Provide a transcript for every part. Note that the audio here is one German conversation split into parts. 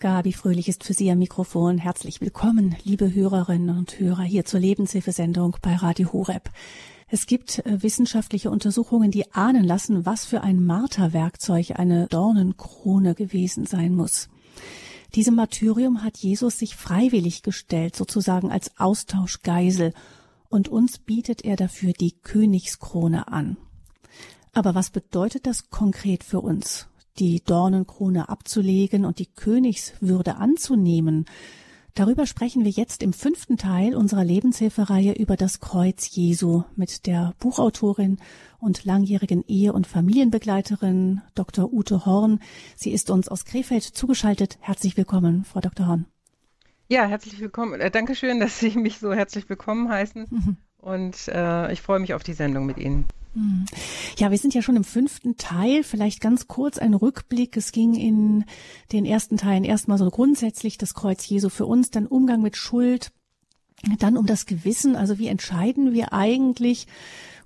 Gabi Fröhlich ist für Sie am Mikrofon. Herzlich willkommen, liebe Hörerinnen und Hörer, hier zur Lebenshilfesendung bei Radio Horeb. Es gibt äh, wissenschaftliche Untersuchungen, die ahnen lassen, was für ein Marterwerkzeug eine Dornenkrone gewesen sein muss. Diesem Martyrium hat Jesus sich freiwillig gestellt, sozusagen als Austauschgeisel, und uns bietet er dafür die Königskrone an. Aber was bedeutet das konkret für uns? Die Dornenkrone abzulegen und die Königswürde anzunehmen. Darüber sprechen wir jetzt im fünften Teil unserer Lebenshilfereihe über das Kreuz Jesu mit der Buchautorin und langjährigen Ehe- und Familienbegleiterin Dr. Ute Horn. Sie ist uns aus Krefeld zugeschaltet. Herzlich willkommen, Frau Dr. Horn. Ja, herzlich willkommen. Äh, Dankeschön, dass Sie mich so herzlich willkommen heißen. Mhm. Und äh, ich freue mich auf die Sendung mit Ihnen. Mhm. Ja, wir sind ja schon im fünften Teil. Vielleicht ganz kurz ein Rückblick. Es ging in den ersten Teilen erstmal so grundsätzlich das Kreuz Jesu für uns, dann Umgang mit Schuld, dann um das Gewissen. Also wie entscheiden wir eigentlich,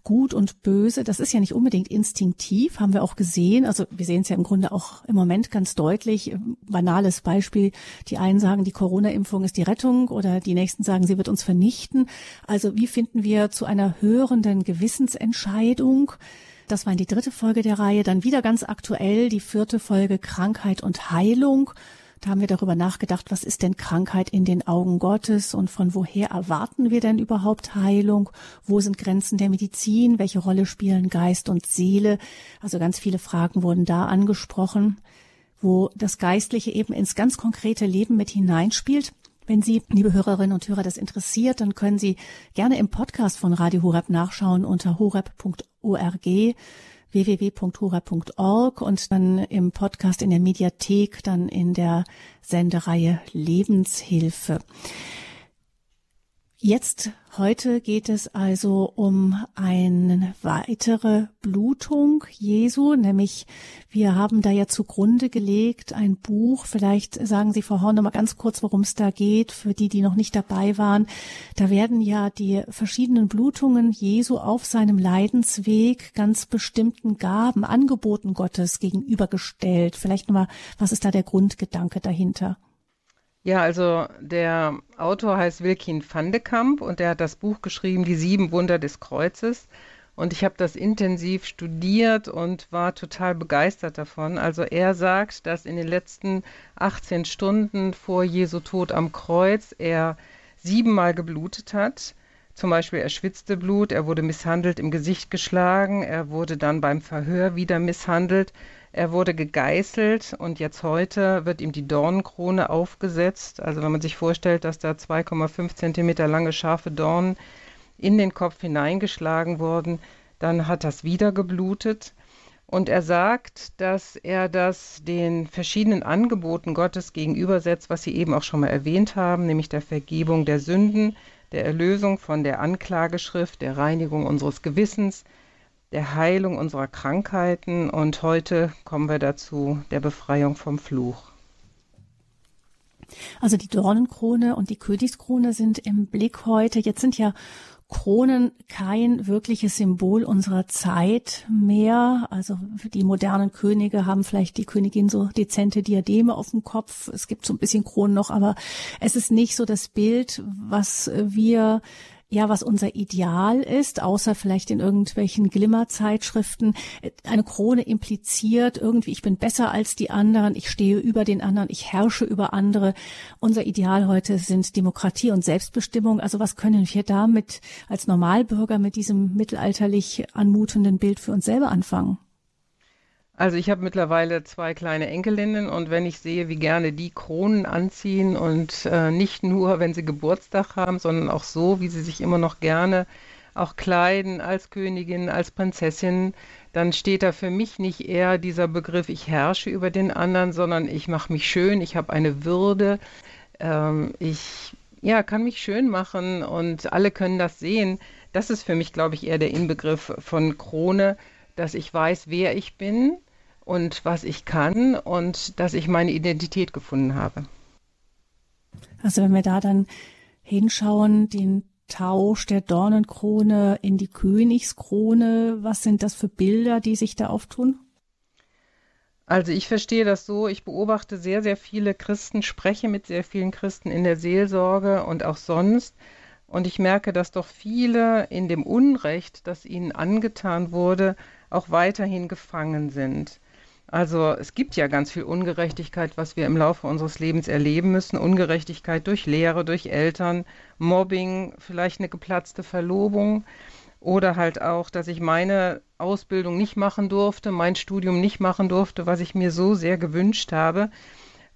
Gut und Böse, das ist ja nicht unbedingt instinktiv, haben wir auch gesehen. Also wir sehen es ja im Grunde auch im Moment ganz deutlich. Banales Beispiel. Die einen sagen, die Corona-Impfung ist die Rettung oder die nächsten sagen, sie wird uns vernichten. Also wie finden wir zu einer hörenden Gewissensentscheidung? Das war in die dritte Folge der Reihe. Dann wieder ganz aktuell die vierte Folge Krankheit und Heilung. Da haben wir darüber nachgedacht, was ist denn Krankheit in den Augen Gottes und von woher erwarten wir denn überhaupt Heilung? Wo sind Grenzen der Medizin? Welche Rolle spielen Geist und Seele? Also ganz viele Fragen wurden da angesprochen, wo das Geistliche eben ins ganz konkrete Leben mit hineinspielt. Wenn Sie, liebe Hörerinnen und Hörer, das interessiert, dann können Sie gerne im Podcast von Radio Horeb nachschauen unter horeb.org www.hora.org und dann im Podcast in der Mediathek, dann in der Sendereihe Lebenshilfe. Jetzt, heute geht es also um eine weitere Blutung Jesu, nämlich wir haben da ja zugrunde gelegt ein Buch. Vielleicht sagen Sie, Frau Horn, noch mal ganz kurz, worum es da geht, für die, die noch nicht dabei waren. Da werden ja die verschiedenen Blutungen Jesu auf seinem Leidensweg ganz bestimmten Gaben, Angeboten Gottes gegenübergestellt. Vielleicht noch mal, was ist da der Grundgedanke dahinter? Ja, also der Autor heißt Wilkin van de Kamp und der hat das Buch geschrieben, Die sieben Wunder des Kreuzes. Und ich habe das intensiv studiert und war total begeistert davon. Also er sagt, dass in den letzten 18 Stunden vor Jesu Tod am Kreuz er siebenmal geblutet hat. Zum Beispiel er schwitzte Blut, er wurde misshandelt, im Gesicht geschlagen, er wurde dann beim Verhör wieder misshandelt. Er wurde gegeißelt und jetzt heute wird ihm die Dornenkrone aufgesetzt. Also wenn man sich vorstellt, dass da 2,5 Zentimeter lange scharfe Dornen in den Kopf hineingeschlagen wurden, dann hat das wieder geblutet. Und er sagt, dass er das den verschiedenen Angeboten Gottes gegenübersetzt, was Sie eben auch schon mal erwähnt haben, nämlich der Vergebung der Sünden, der Erlösung von der Anklageschrift, der Reinigung unseres Gewissens, der Heilung unserer Krankheiten und heute kommen wir dazu der Befreiung vom Fluch. Also die Dornenkrone und die Königskrone sind im Blick heute. Jetzt sind ja Kronen kein wirkliches Symbol unserer Zeit mehr. Also die modernen Könige haben vielleicht die Königin so dezente Diademe auf dem Kopf. Es gibt so ein bisschen Kronen noch, aber es ist nicht so das Bild, was wir ja, was unser Ideal ist, außer vielleicht in irgendwelchen Glimmerzeitschriften. Eine Krone impliziert irgendwie, ich bin besser als die anderen, ich stehe über den anderen, ich herrsche über andere. Unser Ideal heute sind Demokratie und Selbstbestimmung. Also was können wir damit als Normalbürger mit diesem mittelalterlich anmutenden Bild für uns selber anfangen? Also ich habe mittlerweile zwei kleine Enkelinnen und wenn ich sehe, wie gerne die Kronen anziehen und äh, nicht nur, wenn sie Geburtstag haben, sondern auch so, wie sie sich immer noch gerne auch kleiden als Königin, als Prinzessin, dann steht da für mich nicht eher dieser Begriff, ich herrsche über den anderen, sondern ich mache mich schön, ich habe eine Würde, ähm, ich ja, kann mich schön machen und alle können das sehen. Das ist für mich, glaube ich, eher der Inbegriff von Krone, dass ich weiß, wer ich bin und was ich kann und dass ich meine Identität gefunden habe. Also wenn wir da dann hinschauen, den Tausch der Dornenkrone in die Königskrone, was sind das für Bilder, die sich da auftun? Also ich verstehe das so, ich beobachte sehr, sehr viele Christen, spreche mit sehr vielen Christen in der Seelsorge und auch sonst. Und ich merke, dass doch viele in dem Unrecht, das ihnen angetan wurde, auch weiterhin gefangen sind. Also es gibt ja ganz viel Ungerechtigkeit, was wir im Laufe unseres Lebens erleben müssen. Ungerechtigkeit durch Lehre, durch Eltern, Mobbing, vielleicht eine geplatzte Verlobung oder halt auch, dass ich meine Ausbildung nicht machen durfte, mein Studium nicht machen durfte, was ich mir so sehr gewünscht habe.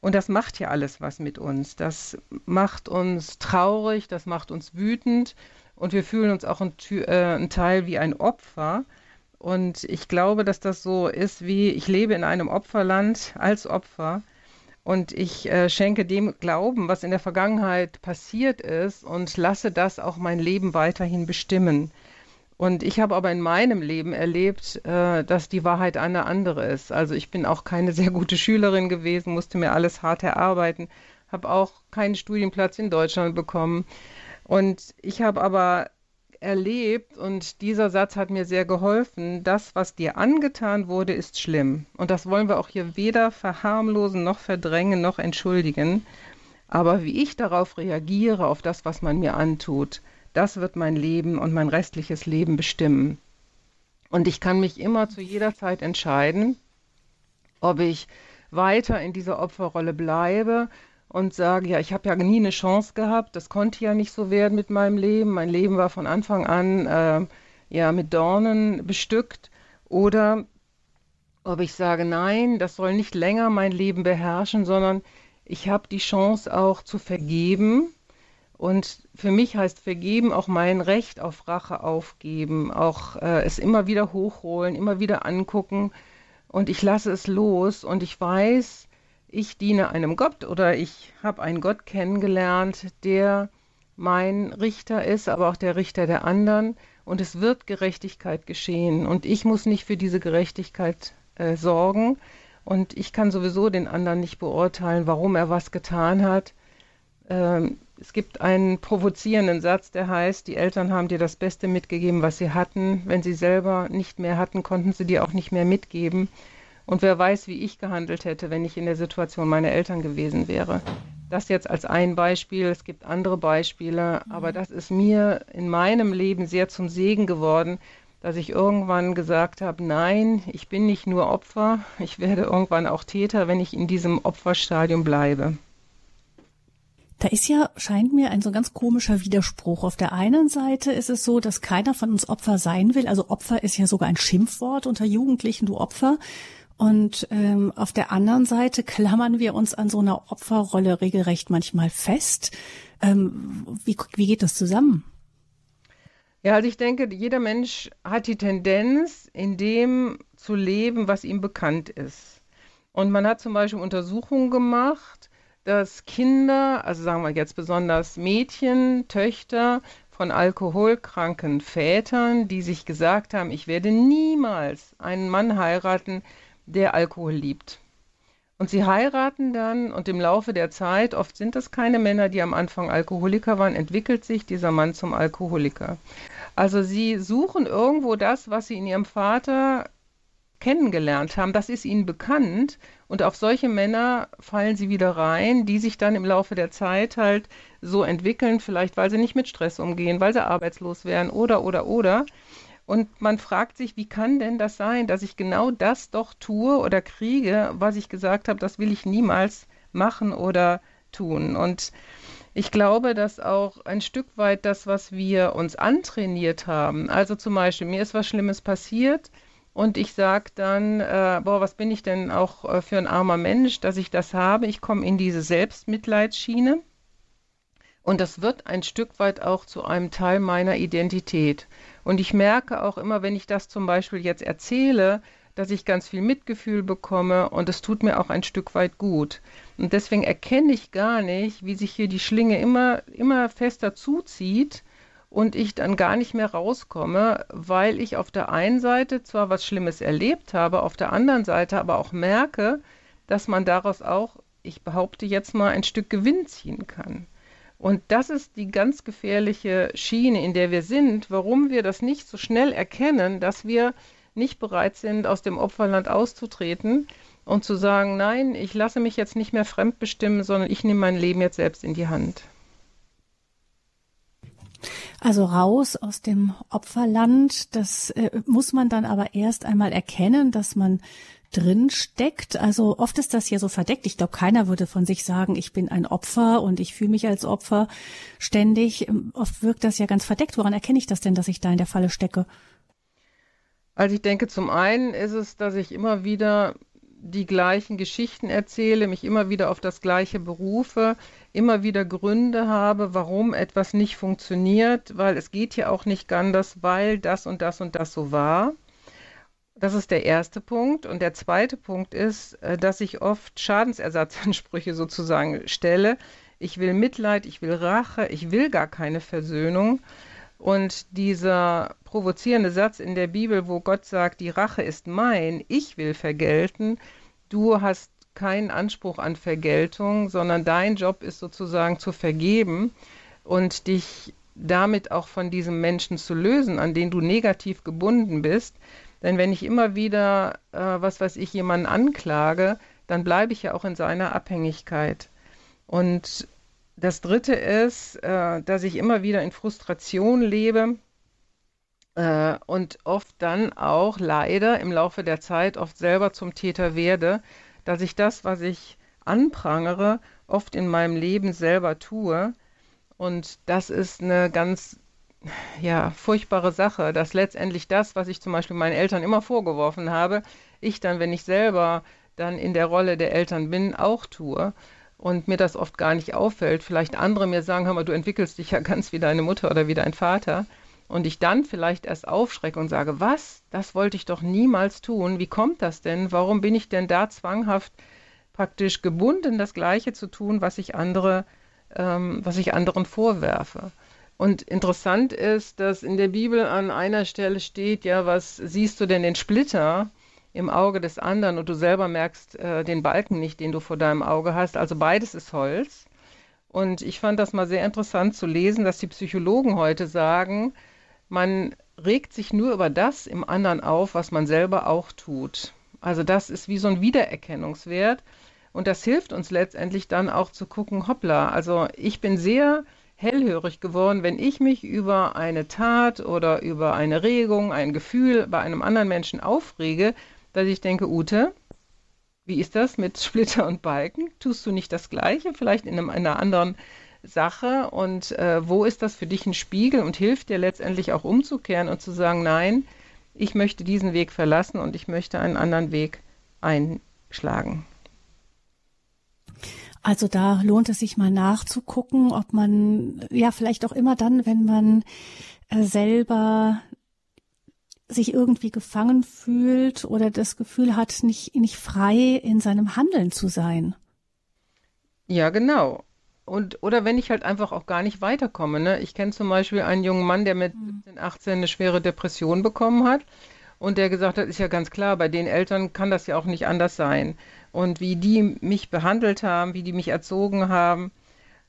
Und das macht ja alles was mit uns. Das macht uns traurig, das macht uns wütend und wir fühlen uns auch ein, äh, ein Teil wie ein Opfer. Und ich glaube, dass das so ist wie, ich lebe in einem Opferland als Opfer und ich äh, schenke dem Glauben, was in der Vergangenheit passiert ist und lasse das auch mein Leben weiterhin bestimmen. Und ich habe aber in meinem Leben erlebt, äh, dass die Wahrheit eine andere ist. Also ich bin auch keine sehr gute Schülerin gewesen, musste mir alles hart erarbeiten, habe auch keinen Studienplatz in Deutschland bekommen. Und ich habe aber erlebt, und dieser Satz hat mir sehr geholfen, das, was dir angetan wurde, ist schlimm. Und das wollen wir auch hier weder verharmlosen noch verdrängen noch entschuldigen. Aber wie ich darauf reagiere, auf das, was man mir antut, das wird mein Leben und mein restliches Leben bestimmen. Und ich kann mich immer zu jeder Zeit entscheiden, ob ich weiter in dieser Opferrolle bleibe und sage, ja, ich habe ja nie eine Chance gehabt, das konnte ja nicht so werden mit meinem Leben. Mein Leben war von Anfang an äh, ja mit Dornen bestückt. Oder ob ich sage, nein, das soll nicht länger mein Leben beherrschen, sondern ich habe die Chance auch zu vergeben und für mich heißt vergeben auch mein Recht auf Rache aufgeben, auch äh, es immer wieder hochholen, immer wieder angucken. Und ich lasse es los und ich weiß, ich diene einem Gott oder ich habe einen Gott kennengelernt, der mein Richter ist, aber auch der Richter der anderen. Und es wird Gerechtigkeit geschehen. Und ich muss nicht für diese Gerechtigkeit äh, sorgen. Und ich kann sowieso den anderen nicht beurteilen, warum er was getan hat. Ähm, es gibt einen provozierenden Satz, der heißt, die Eltern haben dir das Beste mitgegeben, was sie hatten. Wenn sie selber nicht mehr hatten, konnten sie dir auch nicht mehr mitgeben. Und wer weiß, wie ich gehandelt hätte, wenn ich in der Situation meiner Eltern gewesen wäre. Das jetzt als ein Beispiel. Es gibt andere Beispiele, aber das ist mir in meinem Leben sehr zum Segen geworden, dass ich irgendwann gesagt habe, nein, ich bin nicht nur Opfer, ich werde irgendwann auch Täter, wenn ich in diesem Opferstadium bleibe. Da ist ja, scheint mir, ein so ganz komischer Widerspruch. Auf der einen Seite ist es so, dass keiner von uns Opfer sein will. Also Opfer ist ja sogar ein Schimpfwort unter Jugendlichen, du Opfer. Und ähm, auf der anderen Seite klammern wir uns an so einer Opferrolle regelrecht manchmal fest. Ähm, wie, wie geht das zusammen? Ja, also ich denke, jeder Mensch hat die Tendenz, in dem zu leben, was ihm bekannt ist. Und man hat zum Beispiel Untersuchungen gemacht, dass Kinder, also sagen wir jetzt besonders Mädchen, Töchter von alkoholkranken Vätern, die sich gesagt haben, ich werde niemals einen Mann heiraten, der Alkohol liebt. Und sie heiraten dann und im Laufe der Zeit, oft sind das keine Männer, die am Anfang Alkoholiker waren, entwickelt sich dieser Mann zum Alkoholiker. Also sie suchen irgendwo das, was sie in ihrem Vater kennengelernt haben, das ist ihnen bekannt und auf solche Männer fallen sie wieder rein, die sich dann im Laufe der Zeit halt so entwickeln, vielleicht weil sie nicht mit Stress umgehen, weil sie arbeitslos werden oder oder oder. Und man fragt sich, wie kann denn das sein, dass ich genau das doch tue oder kriege, was ich gesagt habe, das will ich niemals machen oder tun. Und ich glaube, dass auch ein Stück weit das, was wir uns antrainiert haben, also zum Beispiel, mir ist was Schlimmes passiert, und ich sage dann, äh, boah, was bin ich denn auch äh, für ein armer Mensch, dass ich das habe. Ich komme in diese Selbstmitleidsschiene. Und das wird ein Stück weit auch zu einem Teil meiner Identität. Und ich merke auch immer, wenn ich das zum Beispiel jetzt erzähle, dass ich ganz viel Mitgefühl bekomme und es tut mir auch ein Stück weit gut. Und deswegen erkenne ich gar nicht, wie sich hier die Schlinge immer, immer fester zuzieht und ich dann gar nicht mehr rauskomme, weil ich auf der einen Seite zwar was Schlimmes erlebt habe, auf der anderen Seite aber auch merke, dass man daraus auch, ich behaupte jetzt mal, ein Stück Gewinn ziehen kann. Und das ist die ganz gefährliche Schiene, in der wir sind, warum wir das nicht so schnell erkennen, dass wir nicht bereit sind, aus dem Opferland auszutreten und zu sagen, nein, ich lasse mich jetzt nicht mehr fremdbestimmen, sondern ich nehme mein Leben jetzt selbst in die Hand. Also raus aus dem Opferland, das äh, muss man dann aber erst einmal erkennen, dass man drin steckt. Also oft ist das ja so verdeckt. Ich glaube, keiner würde von sich sagen, ich bin ein Opfer und ich fühle mich als Opfer ständig. Ähm, oft wirkt das ja ganz verdeckt. Woran erkenne ich das denn, dass ich da in der Falle stecke? Also ich denke, zum einen ist es, dass ich immer wieder die gleichen Geschichten erzähle, mich immer wieder auf das Gleiche berufe, immer wieder Gründe habe, warum etwas nicht funktioniert, weil es geht ja auch nicht anders, weil das und das und das so war. Das ist der erste Punkt. Und der zweite Punkt ist, äh, dass ich oft Schadensersatzansprüche sozusagen stelle. Ich will Mitleid, ich will Rache, ich will gar keine Versöhnung. Und dieser provozierende Satz in der Bibel, wo Gott sagt, die Rache ist mein, ich will vergelten, du hast keinen Anspruch an Vergeltung, sondern dein Job ist sozusagen zu vergeben und dich damit auch von diesem Menschen zu lösen, an den du negativ gebunden bist. Denn wenn ich immer wieder, äh, was weiß ich, jemanden anklage, dann bleibe ich ja auch in seiner Abhängigkeit. Und das Dritte ist, äh, dass ich immer wieder in Frustration lebe äh, und oft dann auch leider im Laufe der Zeit oft selber zum Täter werde, dass ich das, was ich anprangere, oft in meinem Leben selber tue. Und das ist eine ganz ja, furchtbare Sache, dass letztendlich das, was ich zum Beispiel meinen Eltern immer vorgeworfen habe, ich dann, wenn ich selber dann in der Rolle der Eltern bin, auch tue und mir das oft gar nicht auffällt. Vielleicht andere mir sagen, hör mal, du entwickelst dich ja ganz wie deine Mutter oder wie dein Vater. Und ich dann vielleicht erst aufschrecke und sage, was? Das wollte ich doch niemals tun. Wie kommt das denn? Warum bin ich denn da zwanghaft praktisch gebunden, das Gleiche zu tun, was ich andere, ähm, was ich anderen vorwerfe? Und interessant ist, dass in der Bibel an einer Stelle steht, ja, was siehst du denn den Splitter? im Auge des anderen und du selber merkst äh, den Balken nicht, den du vor deinem Auge hast. Also beides ist Holz. Und ich fand das mal sehr interessant zu lesen, dass die Psychologen heute sagen, man regt sich nur über das im anderen auf, was man selber auch tut. Also das ist wie so ein Wiedererkennungswert. Und das hilft uns letztendlich dann auch zu gucken, hoppla, also ich bin sehr hellhörig geworden, wenn ich mich über eine Tat oder über eine Regung, ein Gefühl bei einem anderen Menschen aufrege, dass ich denke, Ute, wie ist das mit Splitter und Balken? Tust du nicht das Gleiche, vielleicht in einem, einer anderen Sache? Und äh, wo ist das für dich ein Spiegel und hilft dir letztendlich auch umzukehren und zu sagen, nein, ich möchte diesen Weg verlassen und ich möchte einen anderen Weg einschlagen? Also da lohnt es sich mal nachzugucken, ob man ja vielleicht auch immer dann, wenn man äh, selber sich irgendwie gefangen fühlt oder das Gefühl hat, nicht, nicht frei in seinem Handeln zu sein. Ja, genau. Und, oder wenn ich halt einfach auch gar nicht weiterkomme. Ne? Ich kenne zum Beispiel einen jungen Mann, der mit 17, mhm. 18 eine schwere Depression bekommen hat und der gesagt hat, ist ja ganz klar, bei den Eltern kann das ja auch nicht anders sein. Und wie die mich behandelt haben, wie die mich erzogen haben.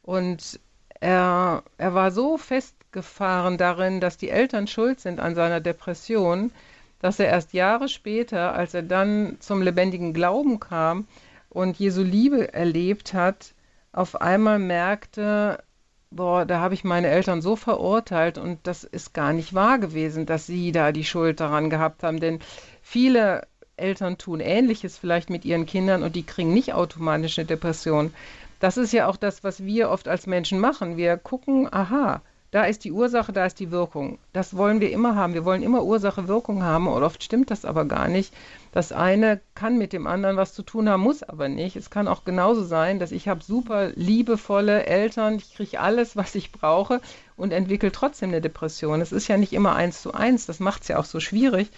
Und er, er war so fest festgefahren darin, dass die Eltern schuld sind an seiner Depression, dass er erst Jahre später, als er dann zum lebendigen Glauben kam und Jesu Liebe erlebt hat, auf einmal merkte, boah, da habe ich meine Eltern so verurteilt und das ist gar nicht wahr gewesen, dass sie da die Schuld daran gehabt haben, denn viele Eltern tun Ähnliches vielleicht mit ihren Kindern und die kriegen nicht automatisch eine Depression. Das ist ja auch das, was wir oft als Menschen machen. Wir gucken, aha, da ist die Ursache, da ist die Wirkung. Das wollen wir immer haben. Wir wollen immer Ursache-Wirkung haben und oft stimmt das aber gar nicht. Das eine kann mit dem anderen was zu tun haben, muss aber nicht. Es kann auch genauso sein, dass ich habe super liebevolle Eltern, ich kriege alles, was ich brauche und entwickle trotzdem eine Depression. Es ist ja nicht immer eins zu eins. Das macht es ja auch so schwierig,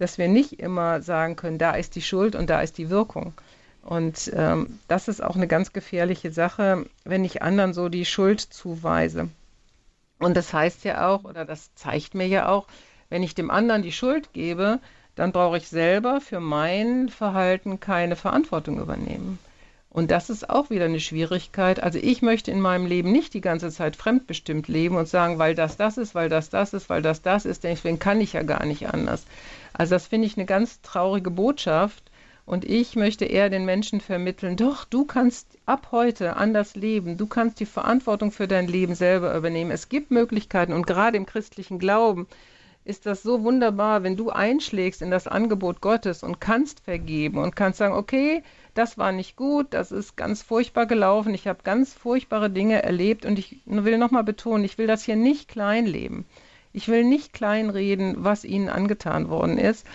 dass wir nicht immer sagen können, da ist die Schuld und da ist die Wirkung. Und ähm, das ist auch eine ganz gefährliche Sache, wenn ich anderen so die Schuld zuweise. Und das heißt ja auch, oder das zeigt mir ja auch, wenn ich dem anderen die Schuld gebe, dann brauche ich selber für mein Verhalten keine Verantwortung übernehmen. Und das ist auch wieder eine Schwierigkeit. Also ich möchte in meinem Leben nicht die ganze Zeit fremdbestimmt leben und sagen, weil das das ist, weil das das ist, weil das das ist, deswegen kann ich ja gar nicht anders. Also das finde ich eine ganz traurige Botschaft. Und ich möchte eher den Menschen vermitteln, doch, du kannst ab heute anders leben. Du kannst die Verantwortung für dein Leben selber übernehmen. Es gibt Möglichkeiten und gerade im christlichen Glauben ist das so wunderbar, wenn du einschlägst in das Angebot Gottes und kannst vergeben und kannst sagen, okay, das war nicht gut, das ist ganz furchtbar gelaufen, ich habe ganz furchtbare Dinge erlebt und ich will nochmal betonen, ich will das hier nicht kleinleben. Ich will nicht kleinreden, was ihnen angetan worden ist,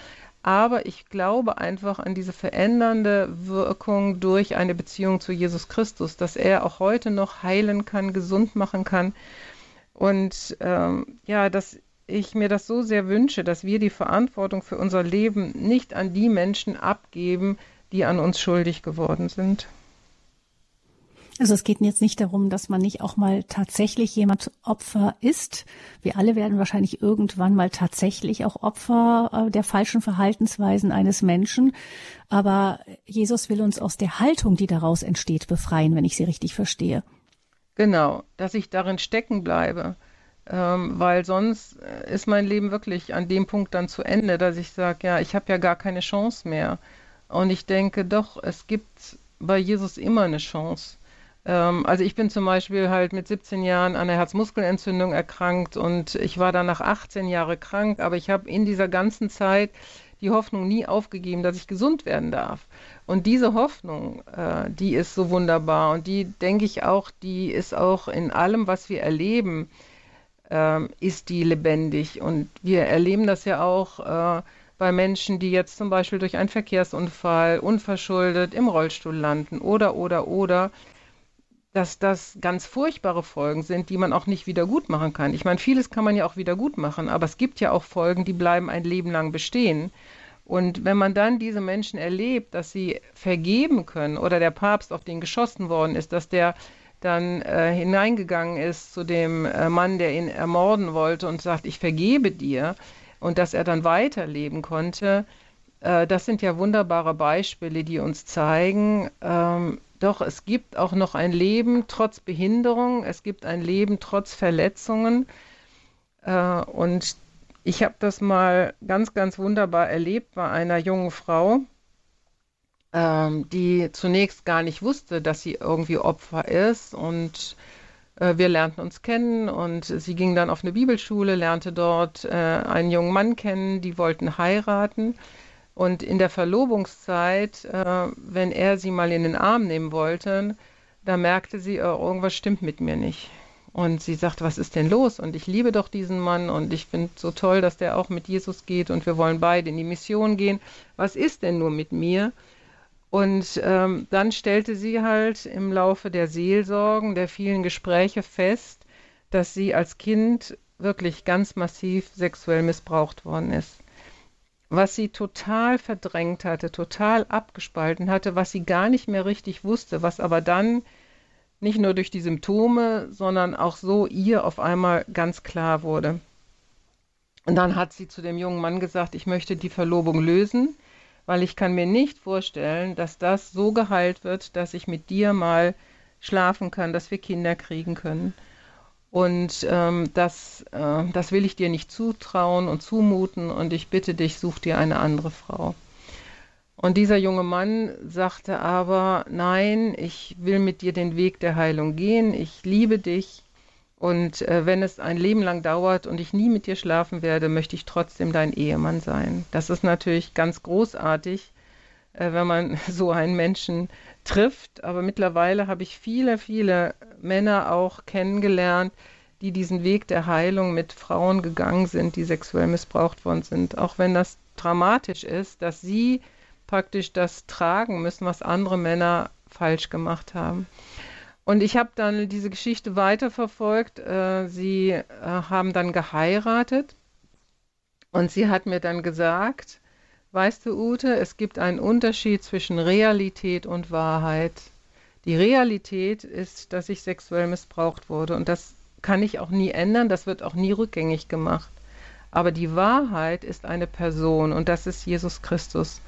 aber ich glaube einfach an diese verändernde Wirkung durch eine Beziehung zu Jesus Christus, dass er auch heute noch heilen kann, gesund machen kann. Und ähm, ja, dass ich mir das so sehr wünsche, dass wir die Verantwortung für unser Leben nicht an die Menschen abgeben, die an uns schuldig geworden sind. Also es geht jetzt nicht darum, dass man nicht auch mal tatsächlich jemand Opfer ist. Wir alle werden wahrscheinlich irgendwann mal tatsächlich auch Opfer äh, der falschen Verhaltensweisen eines Menschen. Aber Jesus will uns aus der Haltung, die daraus entsteht, befreien, wenn ich sie richtig verstehe. Genau, dass ich darin stecken bleibe. Ähm, weil sonst äh, ist mein Leben wirklich an dem Punkt dann zu Ende, dass ich sage, ja, ich habe ja gar keine Chance mehr. Und ich denke doch, es gibt bei Jesus immer eine Chance. Ähm, also ich bin zum Beispiel halt mit 17 Jahren an einer Herzmuskelentzündung erkrankt und ich war dann nach 18 Jahren krank, aber ich habe in dieser ganzen Zeit die Hoffnung nie aufgegeben, dass ich gesund werden darf. Und diese Hoffnung, äh, die ist so wunderbar und die denke ich auch, die ist auch in allem, was wir erleben, äh, ist die lebendig. Und wir erleben das ja auch äh, bei Menschen, die jetzt zum Beispiel durch einen Verkehrsunfall unverschuldet im Rollstuhl landen oder, oder, oder dass das ganz furchtbare Folgen sind, die man auch nicht wieder gut machen kann. Ich meine, vieles kann man ja auch wieder gut machen, aber es gibt ja auch Folgen, die bleiben ein Leben lang bestehen. Und wenn man dann diese Menschen erlebt, dass sie vergeben können oder der Papst, auf den geschossen worden ist, dass der dann äh, hineingegangen ist zu dem äh, Mann, der ihn ermorden wollte und sagt, ich vergebe dir und dass er dann weiterleben konnte, äh, das sind ja wunderbare Beispiele, die uns zeigen, ähm, doch, es gibt auch noch ein Leben trotz Behinderung, es gibt ein Leben trotz Verletzungen. Äh, und ich habe das mal ganz, ganz wunderbar erlebt bei einer jungen Frau, ähm, die zunächst gar nicht wusste, dass sie irgendwie Opfer ist. Und äh, wir lernten uns kennen und sie ging dann auf eine Bibelschule, lernte dort äh, einen jungen Mann kennen, die wollten heiraten. Und in der Verlobungszeit, äh, wenn er sie mal in den Arm nehmen wollte, da merkte sie, oh, irgendwas stimmt mit mir nicht. Und sie sagt, was ist denn los? Und ich liebe doch diesen Mann und ich finde so toll, dass der auch mit Jesus geht und wir wollen beide in die Mission gehen. Was ist denn nur mit mir? Und ähm, dann stellte sie halt im Laufe der Seelsorgen, der vielen Gespräche fest, dass sie als Kind wirklich ganz massiv sexuell missbraucht worden ist was sie total verdrängt hatte, total abgespalten hatte, was sie gar nicht mehr richtig wusste, was aber dann nicht nur durch die Symptome, sondern auch so ihr auf einmal ganz klar wurde. Und dann hat sie zu dem jungen Mann gesagt, ich möchte die Verlobung lösen, weil ich kann mir nicht vorstellen, dass das so geheilt wird, dass ich mit dir mal schlafen kann, dass wir Kinder kriegen können. Und ähm, das, äh, das will ich dir nicht zutrauen und zumuten und ich bitte dich, such dir eine andere Frau. Und dieser junge Mann sagte aber, nein, ich will mit dir den Weg der Heilung gehen, ich liebe dich und äh, wenn es ein Leben lang dauert und ich nie mit dir schlafen werde, möchte ich trotzdem dein Ehemann sein. Das ist natürlich ganz großartig, äh, wenn man so einen Menschen trifft. Aber mittlerweile habe ich viele, viele Männer auch kennengelernt, die diesen Weg der Heilung mit Frauen gegangen sind, die sexuell missbraucht worden sind. Auch wenn das dramatisch ist, dass sie praktisch das tragen müssen, was andere Männer falsch gemacht haben. Und ich habe dann diese Geschichte weiterverfolgt. Äh, sie äh, haben dann geheiratet und sie hat mir dann gesagt, Weißt du, Ute, es gibt einen Unterschied zwischen Realität und Wahrheit. Die Realität ist, dass ich sexuell missbraucht wurde und das kann ich auch nie ändern, das wird auch nie rückgängig gemacht. Aber die Wahrheit ist eine Person und das ist Jesus Christus.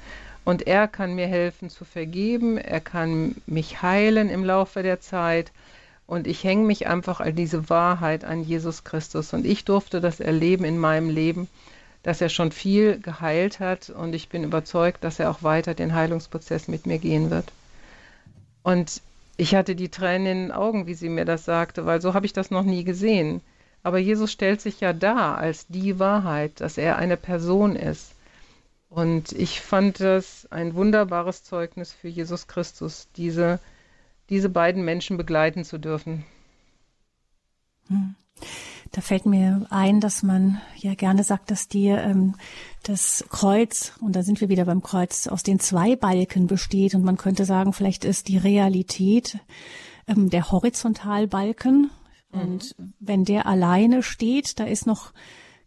Und er kann mir helfen zu vergeben, er kann mich heilen im Laufe der Zeit. Und ich hänge mich einfach an diese Wahrheit, an Jesus Christus. Und ich durfte das erleben in meinem Leben dass er schon viel geheilt hat und ich bin überzeugt, dass er auch weiter den Heilungsprozess mit mir gehen wird. Und ich hatte die Tränen in den Augen, wie sie mir das sagte, weil so habe ich das noch nie gesehen. Aber Jesus stellt sich ja dar als die Wahrheit, dass er eine Person ist. Und ich fand das ein wunderbares Zeugnis für Jesus Christus, diese, diese beiden Menschen begleiten zu dürfen. Hm. Da fällt mir ein, dass man ja gerne sagt, dass die ähm, das Kreuz, und da sind wir wieder beim Kreuz, aus den zwei Balken besteht. Und man könnte sagen, vielleicht ist die Realität ähm, der Horizontalbalken. Mhm. Und wenn der alleine steht, da ist noch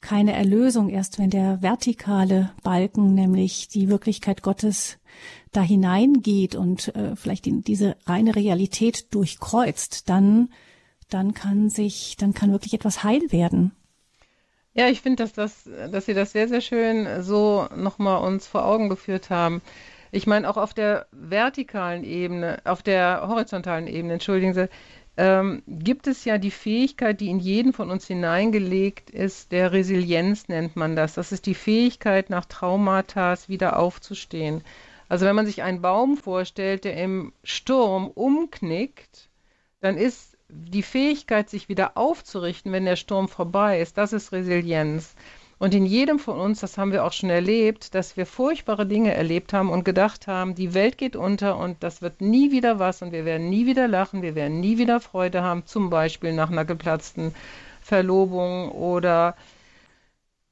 keine Erlösung, erst wenn der vertikale Balken, nämlich die Wirklichkeit Gottes, da hineingeht und äh, vielleicht in diese reine Realität durchkreuzt, dann, dann kann sich, dann kann wirklich etwas heil werden. Ja, ich finde, dass, das, dass Sie das sehr, sehr schön so nochmal uns vor Augen geführt haben. Ich meine, auch auf der vertikalen Ebene, auf der horizontalen Ebene, entschuldigen Sie, ähm, gibt es ja die Fähigkeit, die in jeden von uns hineingelegt ist, der Resilienz nennt man das. Das ist die Fähigkeit, nach Traumata wieder aufzustehen. Also wenn man sich einen Baum vorstellt, der im Sturm umknickt, dann ist die Fähigkeit, sich wieder aufzurichten, wenn der Sturm vorbei ist, das ist Resilienz. Und in jedem von uns, das haben wir auch schon erlebt, dass wir furchtbare Dinge erlebt haben und gedacht haben, die Welt geht unter und das wird nie wieder was und wir werden nie wieder lachen, wir werden nie wieder Freude haben, zum Beispiel nach einer geplatzten Verlobung oder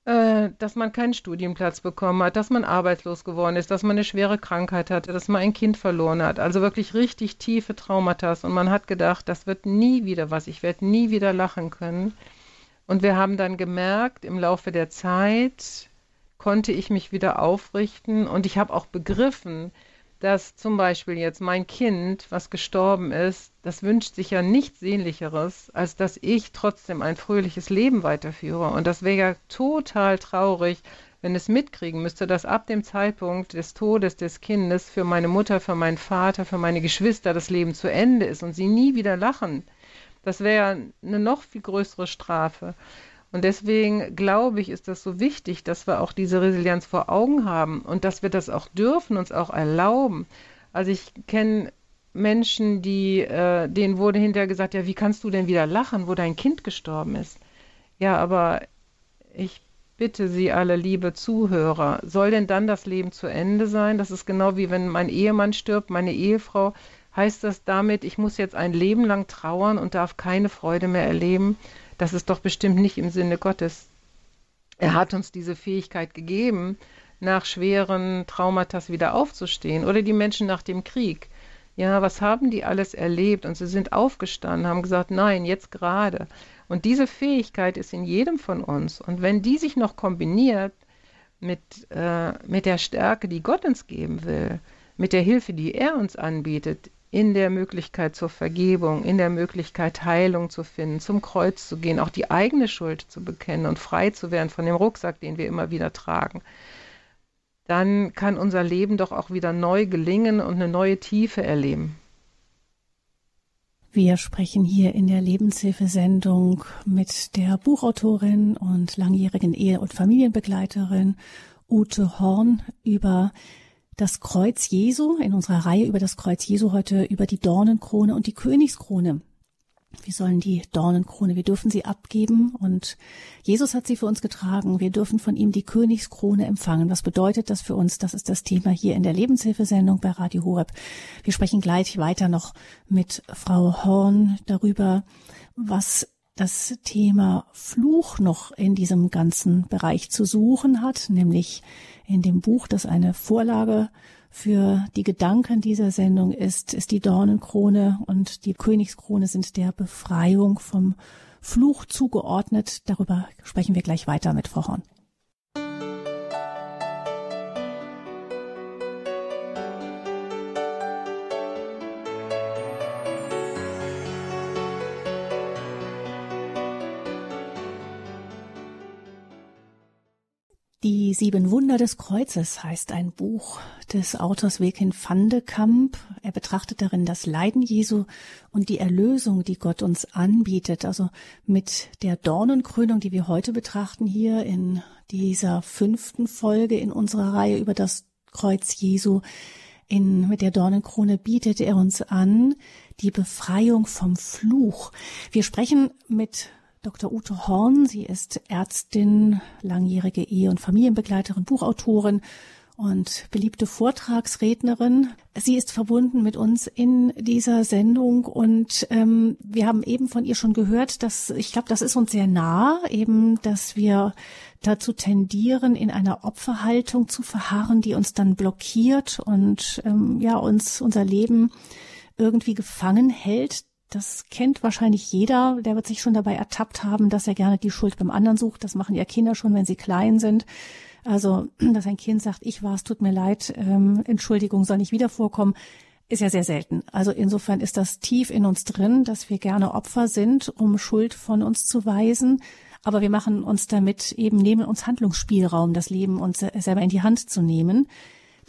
äh, dass man keinen Studienplatz bekommen hat, dass man arbeitslos geworden ist, dass man eine schwere Krankheit hatte, dass man ein Kind verloren hat. Also wirklich richtig tiefe Traumata. Und man hat gedacht, das wird nie wieder was, ich werde nie wieder lachen können. Und wir haben dann gemerkt, im Laufe der Zeit konnte ich mich wieder aufrichten und ich habe auch begriffen, dass zum Beispiel jetzt mein Kind, was gestorben ist, das wünscht sich ja nichts Sehnlicheres, als dass ich trotzdem ein fröhliches Leben weiterführe. Und das wäre ja total traurig, wenn es mitkriegen müsste, dass ab dem Zeitpunkt des Todes des Kindes für meine Mutter, für meinen Vater, für meine Geschwister das Leben zu Ende ist und sie nie wieder lachen das wäre eine noch viel größere Strafe. Und deswegen glaube ich, ist das so wichtig, dass wir auch diese Resilienz vor Augen haben und dass wir das auch dürfen, uns auch erlauben. Also ich kenne Menschen, die, äh, denen wurde hinterher gesagt, ja, wie kannst du denn wieder lachen, wo dein Kind gestorben ist? Ja, aber ich bitte Sie alle, liebe Zuhörer, soll denn dann das Leben zu Ende sein? Das ist genau wie wenn mein Ehemann stirbt, meine Ehefrau heißt das damit, ich muss jetzt ein Leben lang trauern und darf keine Freude mehr erleben? Das ist doch bestimmt nicht im Sinne Gottes. Er hat uns diese Fähigkeit gegeben, nach schweren Traumata wieder aufzustehen oder die Menschen nach dem Krieg. Ja, was haben die alles erlebt? Und sie sind aufgestanden, haben gesagt, nein, jetzt gerade. Und diese Fähigkeit ist in jedem von uns. Und wenn die sich noch kombiniert mit, äh, mit der Stärke, die Gott uns geben will, mit der Hilfe, die er uns anbietet, in der Möglichkeit zur Vergebung, in der Möglichkeit Heilung zu finden, zum Kreuz zu gehen, auch die eigene Schuld zu bekennen und frei zu werden von dem Rucksack, den wir immer wieder tragen, dann kann unser Leben doch auch wieder neu gelingen und eine neue Tiefe erleben. Wir sprechen hier in der Lebenshilfesendung mit der Buchautorin und langjährigen Ehe- und Familienbegleiterin Ute Horn über das Kreuz Jesu, in unserer Reihe über das Kreuz Jesu heute über die Dornenkrone und die Königskrone. Wir sollen die Dornenkrone, wir dürfen sie abgeben und Jesus hat sie für uns getragen. Wir dürfen von ihm die Königskrone empfangen. Was bedeutet das für uns? Das ist das Thema hier in der Lebenshilfesendung bei Radio Horeb. Wir sprechen gleich weiter noch mit Frau Horn darüber, was das Thema Fluch noch in diesem ganzen Bereich zu suchen hat, nämlich in dem Buch, das eine Vorlage für die Gedanken dieser Sendung ist, ist die Dornenkrone und die Königskrone sind der Befreiung vom Fluch zugeordnet. Darüber sprechen wir gleich weiter mit Frau Horn. Sieben Wunder des Kreuzes heißt ein Buch des Autors Wilkin van de Kamp. Er betrachtet darin das Leiden Jesu und die Erlösung, die Gott uns anbietet. Also mit der Dornenkrönung, die wir heute betrachten hier in dieser fünften Folge in unserer Reihe über das Kreuz Jesu. In, mit der Dornenkrone bietet er uns an die Befreiung vom Fluch. Wir sprechen mit Dr. Ute Horn. Sie ist Ärztin, langjährige Ehe- und Familienbegleiterin, Buchautorin und beliebte Vortragsrednerin. Sie ist verbunden mit uns in dieser Sendung und ähm, wir haben eben von ihr schon gehört, dass ich glaube, das ist uns sehr nah, eben, dass wir dazu tendieren, in einer Opferhaltung zu verharren, die uns dann blockiert und ähm, ja uns unser Leben irgendwie gefangen hält. Das kennt wahrscheinlich jeder. Der wird sich schon dabei ertappt haben, dass er gerne die Schuld beim anderen sucht. Das machen ja Kinder schon, wenn sie klein sind. Also, dass ein Kind sagt, ich war es, tut mir leid, ähm, Entschuldigung, soll nicht wieder vorkommen, ist ja sehr selten. Also insofern ist das tief in uns drin, dass wir gerne Opfer sind, um Schuld von uns zu weisen. Aber wir machen uns damit eben, nehmen uns Handlungsspielraum, das Leben uns selber in die Hand zu nehmen.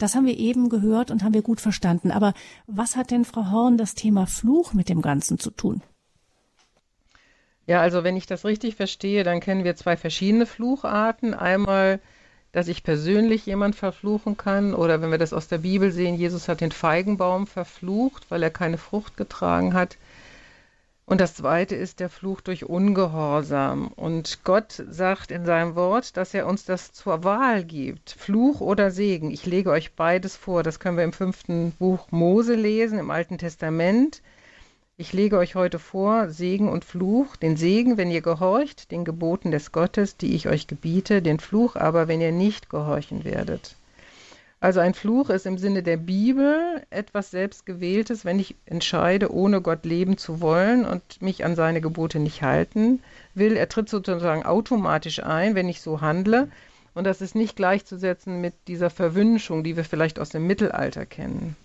Das haben wir eben gehört und haben wir gut verstanden. Aber was hat denn Frau Horn das Thema Fluch mit dem Ganzen zu tun? Ja, also wenn ich das richtig verstehe, dann kennen wir zwei verschiedene Flucharten. Einmal, dass ich persönlich jemand verfluchen kann oder wenn wir das aus der Bibel sehen, Jesus hat den Feigenbaum verflucht, weil er keine Frucht getragen hat. Und das zweite ist der Fluch durch Ungehorsam. Und Gott sagt in seinem Wort, dass er uns das zur Wahl gibt. Fluch oder Segen. Ich lege euch beides vor. Das können wir im fünften Buch Mose lesen, im Alten Testament. Ich lege euch heute vor Segen und Fluch. Den Segen, wenn ihr gehorcht, den Geboten des Gottes, die ich euch gebiete, den Fluch aber, wenn ihr nicht gehorchen werdet. Also ein Fluch ist im Sinne der Bibel etwas Selbstgewähltes, wenn ich entscheide, ohne Gott leben zu wollen und mich an seine Gebote nicht halten will. Er tritt sozusagen automatisch ein, wenn ich so handle. Und das ist nicht gleichzusetzen mit dieser Verwünschung, die wir vielleicht aus dem Mittelalter kennen.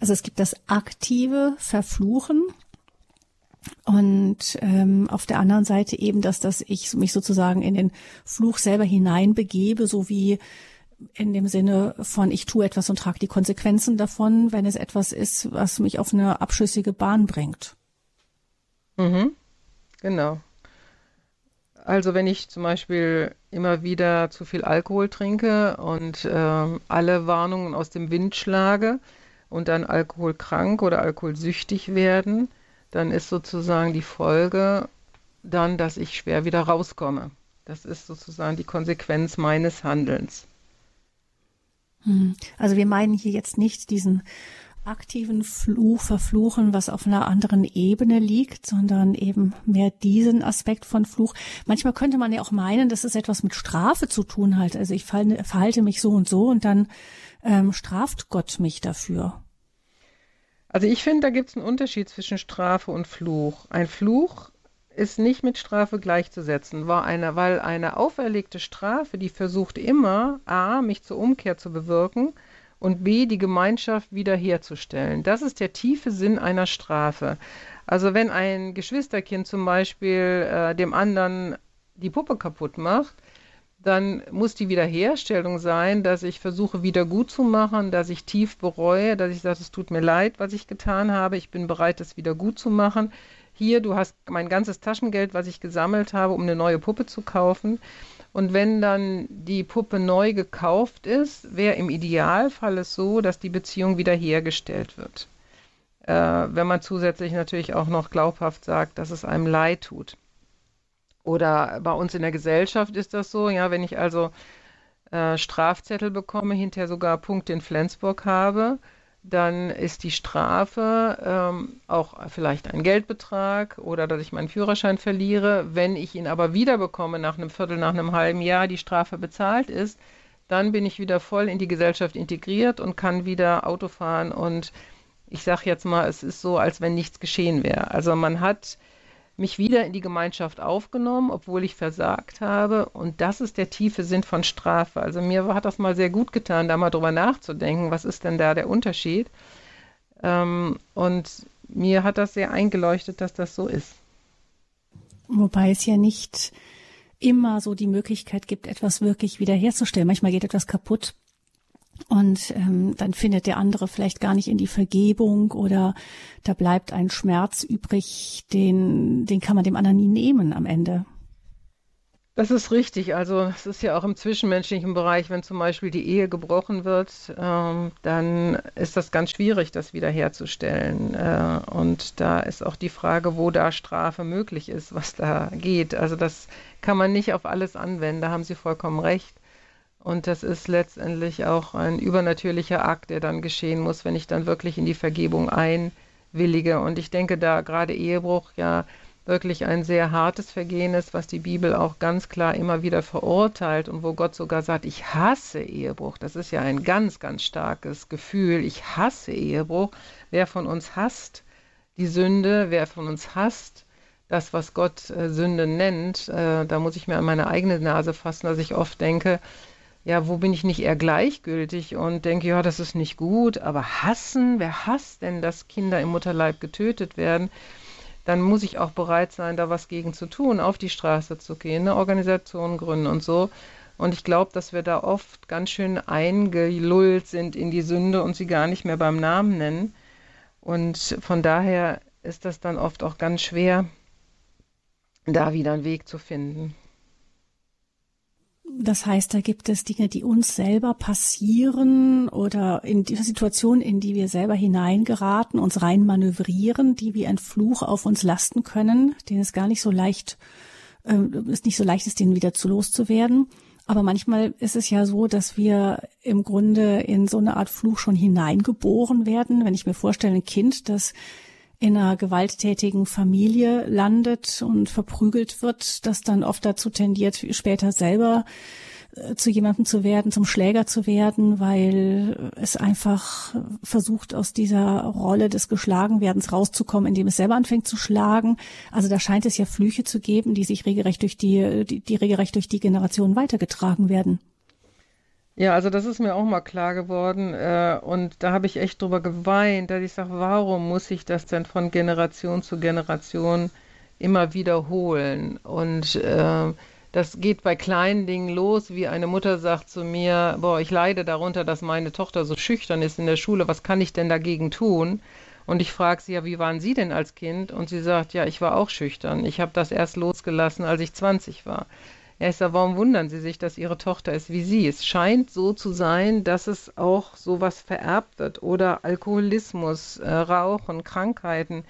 Also es gibt das aktive Verfluchen und ähm, auf der anderen Seite eben, dass das ich mich sozusagen in den Fluch selber hineinbegebe, so wie in dem Sinne von ich tue etwas und trage die Konsequenzen davon, wenn es etwas ist, was mich auf eine abschüssige Bahn bringt. Mhm. Genau. Also wenn ich zum Beispiel immer wieder zu viel Alkohol trinke und äh, alle Warnungen aus dem Wind schlage und dann alkoholkrank oder alkoholsüchtig werden, dann ist sozusagen die Folge dann, dass ich schwer wieder rauskomme. Das ist sozusagen die Konsequenz meines Handelns. Hm. Also wir meinen hier jetzt nicht diesen aktiven Fluch, Verfluchen, was auf einer anderen Ebene liegt, sondern eben mehr diesen Aspekt von Fluch. Manchmal könnte man ja auch meinen, dass es etwas mit Strafe zu tun hat. Also ich verhalte mich so und so und dann ähm, straft Gott mich dafür. Also ich finde, da gibt es einen Unterschied zwischen Strafe und Fluch. Ein Fluch ist nicht mit Strafe gleichzusetzen, war eine, weil eine auferlegte Strafe, die versucht immer, a, mich zur Umkehr zu bewirken und b, die Gemeinschaft wiederherzustellen. Das ist der tiefe Sinn einer Strafe. Also wenn ein Geschwisterkind zum Beispiel äh, dem anderen die Puppe kaputt macht, dann muss die Wiederherstellung sein, dass ich versuche, wieder gut zu machen, dass ich tief bereue, dass ich sage, es tut mir leid, was ich getan habe, ich bin bereit, es wieder gut zu machen hier, du hast mein ganzes Taschengeld, was ich gesammelt habe, um eine neue Puppe zu kaufen. Und wenn dann die Puppe neu gekauft ist, wäre im Idealfall es so, dass die Beziehung wiederhergestellt wird. Äh, wenn man zusätzlich natürlich auch noch glaubhaft sagt, dass es einem leid tut. Oder bei uns in der Gesellschaft ist das so, ja, wenn ich also äh, Strafzettel bekomme, hinterher sogar Punkte in Flensburg habe, dann ist die Strafe ähm, auch vielleicht ein Geldbetrag oder dass ich meinen Führerschein verliere. Wenn ich ihn aber wiederbekomme nach einem Viertel, nach einem halben Jahr, die Strafe bezahlt ist, dann bin ich wieder voll in die Gesellschaft integriert und kann wieder Auto fahren. Und ich sage jetzt mal, es ist so, als wenn nichts geschehen wäre. Also man hat mich wieder in die Gemeinschaft aufgenommen, obwohl ich versagt habe. Und das ist der tiefe Sinn von Strafe. Also mir hat das mal sehr gut getan, da mal drüber nachzudenken, was ist denn da der Unterschied. Ähm, und mir hat das sehr eingeleuchtet, dass das so ist. Wobei es ja nicht immer so die Möglichkeit gibt, etwas wirklich wiederherzustellen. Manchmal geht etwas kaputt und ähm, dann findet der andere vielleicht gar nicht in die Vergebung oder da bleibt ein Schmerz übrig, den, den kann man dem anderen nie nehmen am Ende. Das ist richtig. Also es ist ja auch im zwischenmenschlichen Bereich, wenn zum Beispiel die Ehe gebrochen wird, ähm, dann ist das ganz schwierig, das wiederherzustellen. Äh, und da ist auch die Frage, wo da Strafe möglich ist, was da geht. Also das kann man nicht auf alles anwenden, da haben Sie vollkommen recht. Und das ist letztendlich auch ein übernatürlicher Akt, der dann geschehen muss, wenn ich dann wirklich in die Vergebung einwillige. Und ich denke, da gerade Ehebruch ja wirklich ein sehr hartes Vergehen ist, was die Bibel auch ganz klar immer wieder verurteilt und wo Gott sogar sagt, ich hasse Ehebruch. Das ist ja ein ganz, ganz starkes Gefühl. Ich hasse Ehebruch. Wer von uns hasst die Sünde? Wer von uns hasst das, was Gott äh, Sünde nennt? Äh, da muss ich mir an meine eigene Nase fassen, dass ich oft denke, ja, wo bin ich nicht eher gleichgültig und denke, ja, das ist nicht gut, aber hassen, wer hasst denn, dass Kinder im Mutterleib getötet werden? dann muss ich auch bereit sein, da was gegen zu tun, auf die Straße zu gehen, eine Organisation gründen und so. Und ich glaube, dass wir da oft ganz schön eingelullt sind in die Sünde und sie gar nicht mehr beim Namen nennen. Und von daher ist das dann oft auch ganz schwer, da wieder einen Weg zu finden. Das heißt, da gibt es Dinge, die uns selber passieren oder in die Situation, in die wir selber hineingeraten, uns rein manövrieren, die wie ein Fluch auf uns lasten können, den es gar nicht so leicht, äh, ist nicht so leicht ist, den wieder zu loszuwerden. Aber manchmal ist es ja so, dass wir im Grunde in so eine Art Fluch schon hineingeboren werden. Wenn ich mir vorstelle, ein Kind, das in einer gewalttätigen Familie landet und verprügelt wird, das dann oft dazu tendiert, später selber äh, zu jemandem zu werden, zum Schläger zu werden, weil es einfach versucht, aus dieser Rolle des Geschlagenwerdens rauszukommen, indem es selber anfängt zu schlagen. Also da scheint es ja Flüche zu geben, die sich regelrecht durch die, die, die regelrecht durch die Generation weitergetragen werden. Ja, also das ist mir auch mal klar geworden äh, und da habe ich echt drüber geweint, dass ich sage, warum muss ich das denn von Generation zu Generation immer wiederholen? Und äh, das geht bei kleinen Dingen los, wie eine Mutter sagt zu mir, boah, ich leide darunter, dass meine Tochter so schüchtern ist in der Schule, was kann ich denn dagegen tun? Und ich frage sie ja, wie waren Sie denn als Kind? Und sie sagt, ja, ich war auch schüchtern. Ich habe das erst losgelassen, als ich 20 war. Er ist ja, warum wundern Sie sich, dass Ihre Tochter ist wie Sie? Es scheint so zu sein, dass es auch sowas vererbt wird oder Alkoholismus, äh, Rauchen, Krankheiten,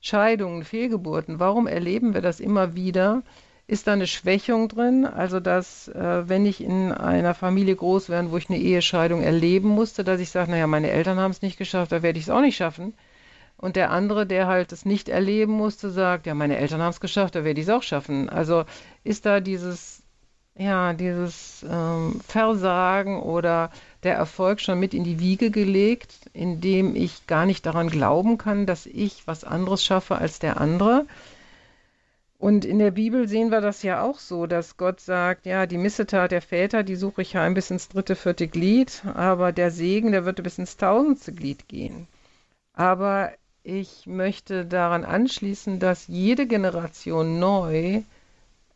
Scheidungen, Fehlgeburten. Warum erleben wir das immer wieder? Ist da eine Schwächung drin? Also, dass, äh, wenn ich in einer Familie groß werde, wo ich eine Ehescheidung erleben musste, dass ich sage, naja, meine Eltern haben es nicht geschafft, da werde ich es auch nicht schaffen. Und der andere, der halt es nicht erleben musste, sagt, ja, meine Eltern haben es geschafft, da werde ich es auch schaffen. Also ist da dieses, ja, dieses ähm, Versagen oder der Erfolg schon mit in die Wiege gelegt, indem ich gar nicht daran glauben kann, dass ich was anderes schaffe als der andere. Und in der Bibel sehen wir das ja auch so, dass Gott sagt, ja, die Missetat der Väter, die suche ich heim bis ins dritte, vierte Glied, aber der Segen, der wird bis ins tausendste Glied gehen. Aber ich möchte daran anschließen, dass jede Generation neu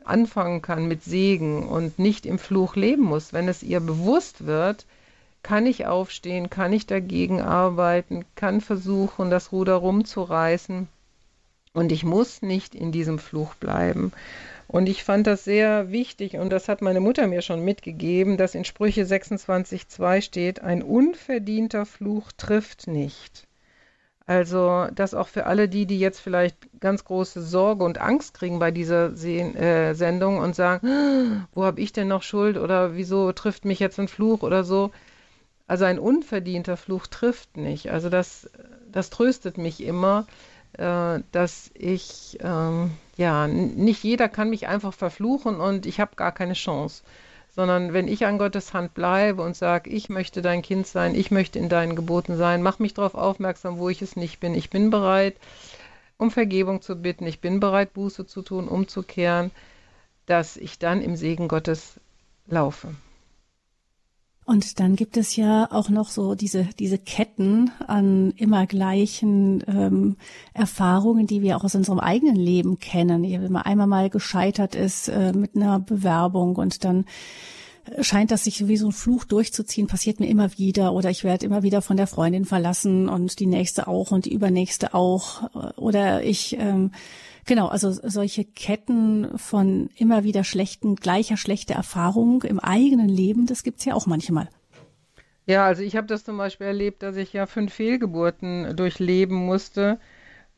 anfangen kann mit Segen und nicht im Fluch leben muss. Wenn es ihr bewusst wird, kann ich aufstehen, kann ich dagegen arbeiten, kann versuchen, das Ruder rumzureißen und ich muss nicht in diesem Fluch bleiben. Und ich fand das sehr wichtig und das hat meine Mutter mir schon mitgegeben, dass in Sprüche 26.2 steht, ein unverdienter Fluch trifft nicht. Also das auch für alle die, die jetzt vielleicht ganz große Sorge und Angst kriegen bei dieser Se äh, Sendung und sagen, ah, wo habe ich denn noch Schuld oder wieso trifft mich jetzt ein Fluch oder so. Also ein unverdienter Fluch trifft nicht. Also das, das tröstet mich immer, äh, dass ich, ähm, ja, nicht jeder kann mich einfach verfluchen und ich habe gar keine Chance sondern wenn ich an Gottes Hand bleibe und sage, ich möchte dein Kind sein, ich möchte in deinen Geboten sein, mach mich darauf aufmerksam, wo ich es nicht bin. Ich bin bereit, um Vergebung zu bitten, ich bin bereit, Buße zu tun, umzukehren, dass ich dann im Segen Gottes laufe. Und dann gibt es ja auch noch so diese, diese Ketten an immer gleichen ähm, Erfahrungen, die wir auch aus unserem eigenen Leben kennen. Wenn man einmal mal gescheitert ist äh, mit einer Bewerbung und dann scheint das sich wie so ein Fluch durchzuziehen, passiert mir immer wieder oder ich werde immer wieder von der Freundin verlassen und die nächste auch und die übernächste auch oder ich ähm, Genau, also solche Ketten von immer wieder schlechten, gleicher schlechter Erfahrung im eigenen Leben, das gibt's ja auch manchmal. Ja, also ich habe das zum Beispiel erlebt, dass ich ja fünf Fehlgeburten durchleben musste.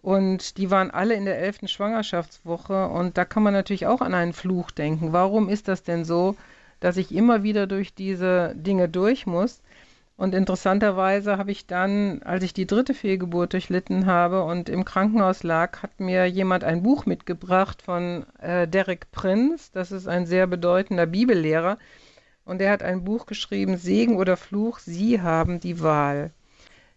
Und die waren alle in der elften Schwangerschaftswoche. Und da kann man natürlich auch an einen Fluch denken. Warum ist das denn so, dass ich immer wieder durch diese Dinge durch muss? Und interessanterweise habe ich dann, als ich die dritte Fehlgeburt durchlitten habe und im Krankenhaus lag, hat mir jemand ein Buch mitgebracht von äh, Derek Prinz. Das ist ein sehr bedeutender Bibellehrer. Und er hat ein Buch geschrieben, Segen oder Fluch, Sie haben die Wahl.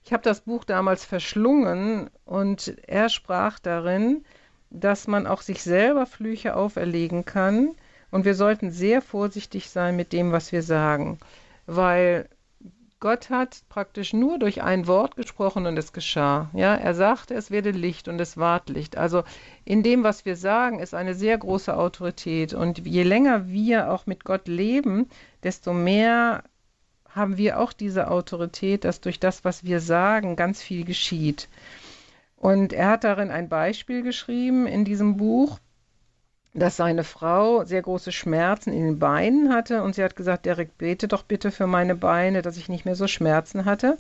Ich habe das Buch damals verschlungen und er sprach darin, dass man auch sich selber Flüche auferlegen kann. Und wir sollten sehr vorsichtig sein mit dem, was wir sagen, weil Gott hat praktisch nur durch ein Wort gesprochen und es geschah. Ja, er sagte, es werde Licht und es ward Licht. Also in dem, was wir sagen, ist eine sehr große Autorität. Und je länger wir auch mit Gott leben, desto mehr haben wir auch diese Autorität, dass durch das, was wir sagen, ganz viel geschieht. Und er hat darin ein Beispiel geschrieben in diesem Buch, dass seine Frau sehr große Schmerzen in den Beinen hatte und sie hat gesagt, Derek, bete doch bitte für meine Beine, dass ich nicht mehr so Schmerzen hatte.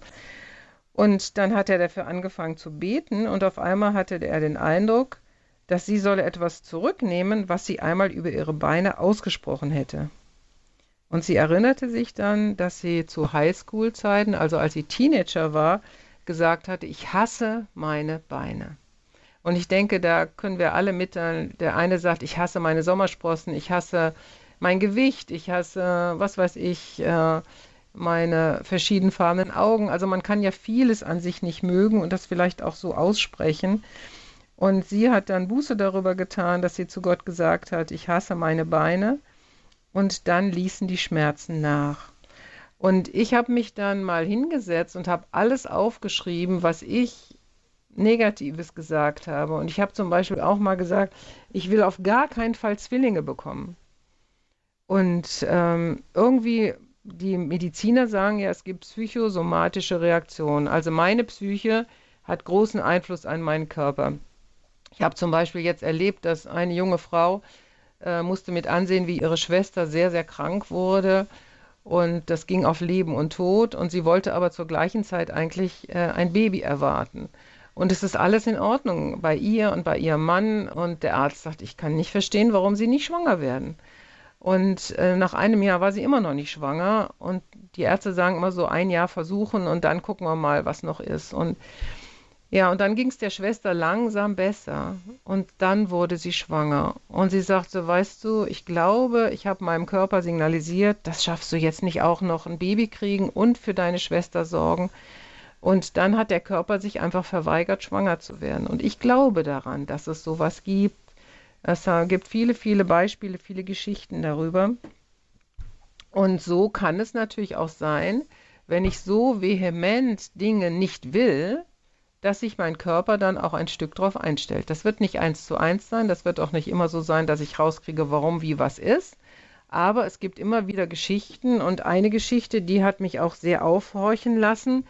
Und dann hat er dafür angefangen zu beten und auf einmal hatte er den Eindruck, dass sie solle etwas zurücknehmen, was sie einmal über ihre Beine ausgesprochen hätte. Und sie erinnerte sich dann, dass sie zu Highschool-Zeiten, also als sie Teenager war, gesagt hatte, ich hasse meine Beine. Und ich denke, da können wir alle mit, der eine sagt, ich hasse meine Sommersprossen, ich hasse mein Gewicht, ich hasse, was weiß ich, äh, meine verschiedenfarbenen Augen. Also man kann ja vieles an sich nicht mögen und das vielleicht auch so aussprechen. Und sie hat dann Buße darüber getan, dass sie zu Gott gesagt hat, ich hasse meine Beine. Und dann ließen die Schmerzen nach. Und ich habe mich dann mal hingesetzt und habe alles aufgeschrieben, was ich Negatives gesagt habe. Und ich habe zum Beispiel auch mal gesagt, ich will auf gar keinen Fall Zwillinge bekommen. Und ähm, irgendwie, die Mediziner sagen ja, es gibt psychosomatische Reaktionen. Also meine Psyche hat großen Einfluss an meinen Körper. Ich habe zum Beispiel jetzt erlebt, dass eine junge Frau äh, musste mit ansehen, wie ihre Schwester sehr, sehr krank wurde. Und das ging auf Leben und Tod. Und sie wollte aber zur gleichen Zeit eigentlich äh, ein Baby erwarten. Und es ist alles in Ordnung bei ihr und bei ihrem Mann. Und der Arzt sagt, ich kann nicht verstehen, warum sie nicht schwanger werden. Und äh, nach einem Jahr war sie immer noch nicht schwanger. Und die Ärzte sagen immer so ein Jahr versuchen und dann gucken wir mal, was noch ist. Und ja, und dann ging es der Schwester langsam besser. Und dann wurde sie schwanger. Und sie sagte, weißt du, ich glaube, ich habe meinem Körper signalisiert, das schaffst du jetzt nicht auch noch ein Baby kriegen und für deine Schwester sorgen. Und dann hat der Körper sich einfach verweigert, schwanger zu werden. Und ich glaube daran, dass es sowas gibt. Es gibt viele, viele Beispiele, viele Geschichten darüber. Und so kann es natürlich auch sein, wenn ich so vehement Dinge nicht will, dass sich mein Körper dann auch ein Stück drauf einstellt. Das wird nicht eins zu eins sein, das wird auch nicht immer so sein, dass ich rauskriege, warum, wie, was ist. Aber es gibt immer wieder Geschichten und eine Geschichte, die hat mich auch sehr aufhorchen lassen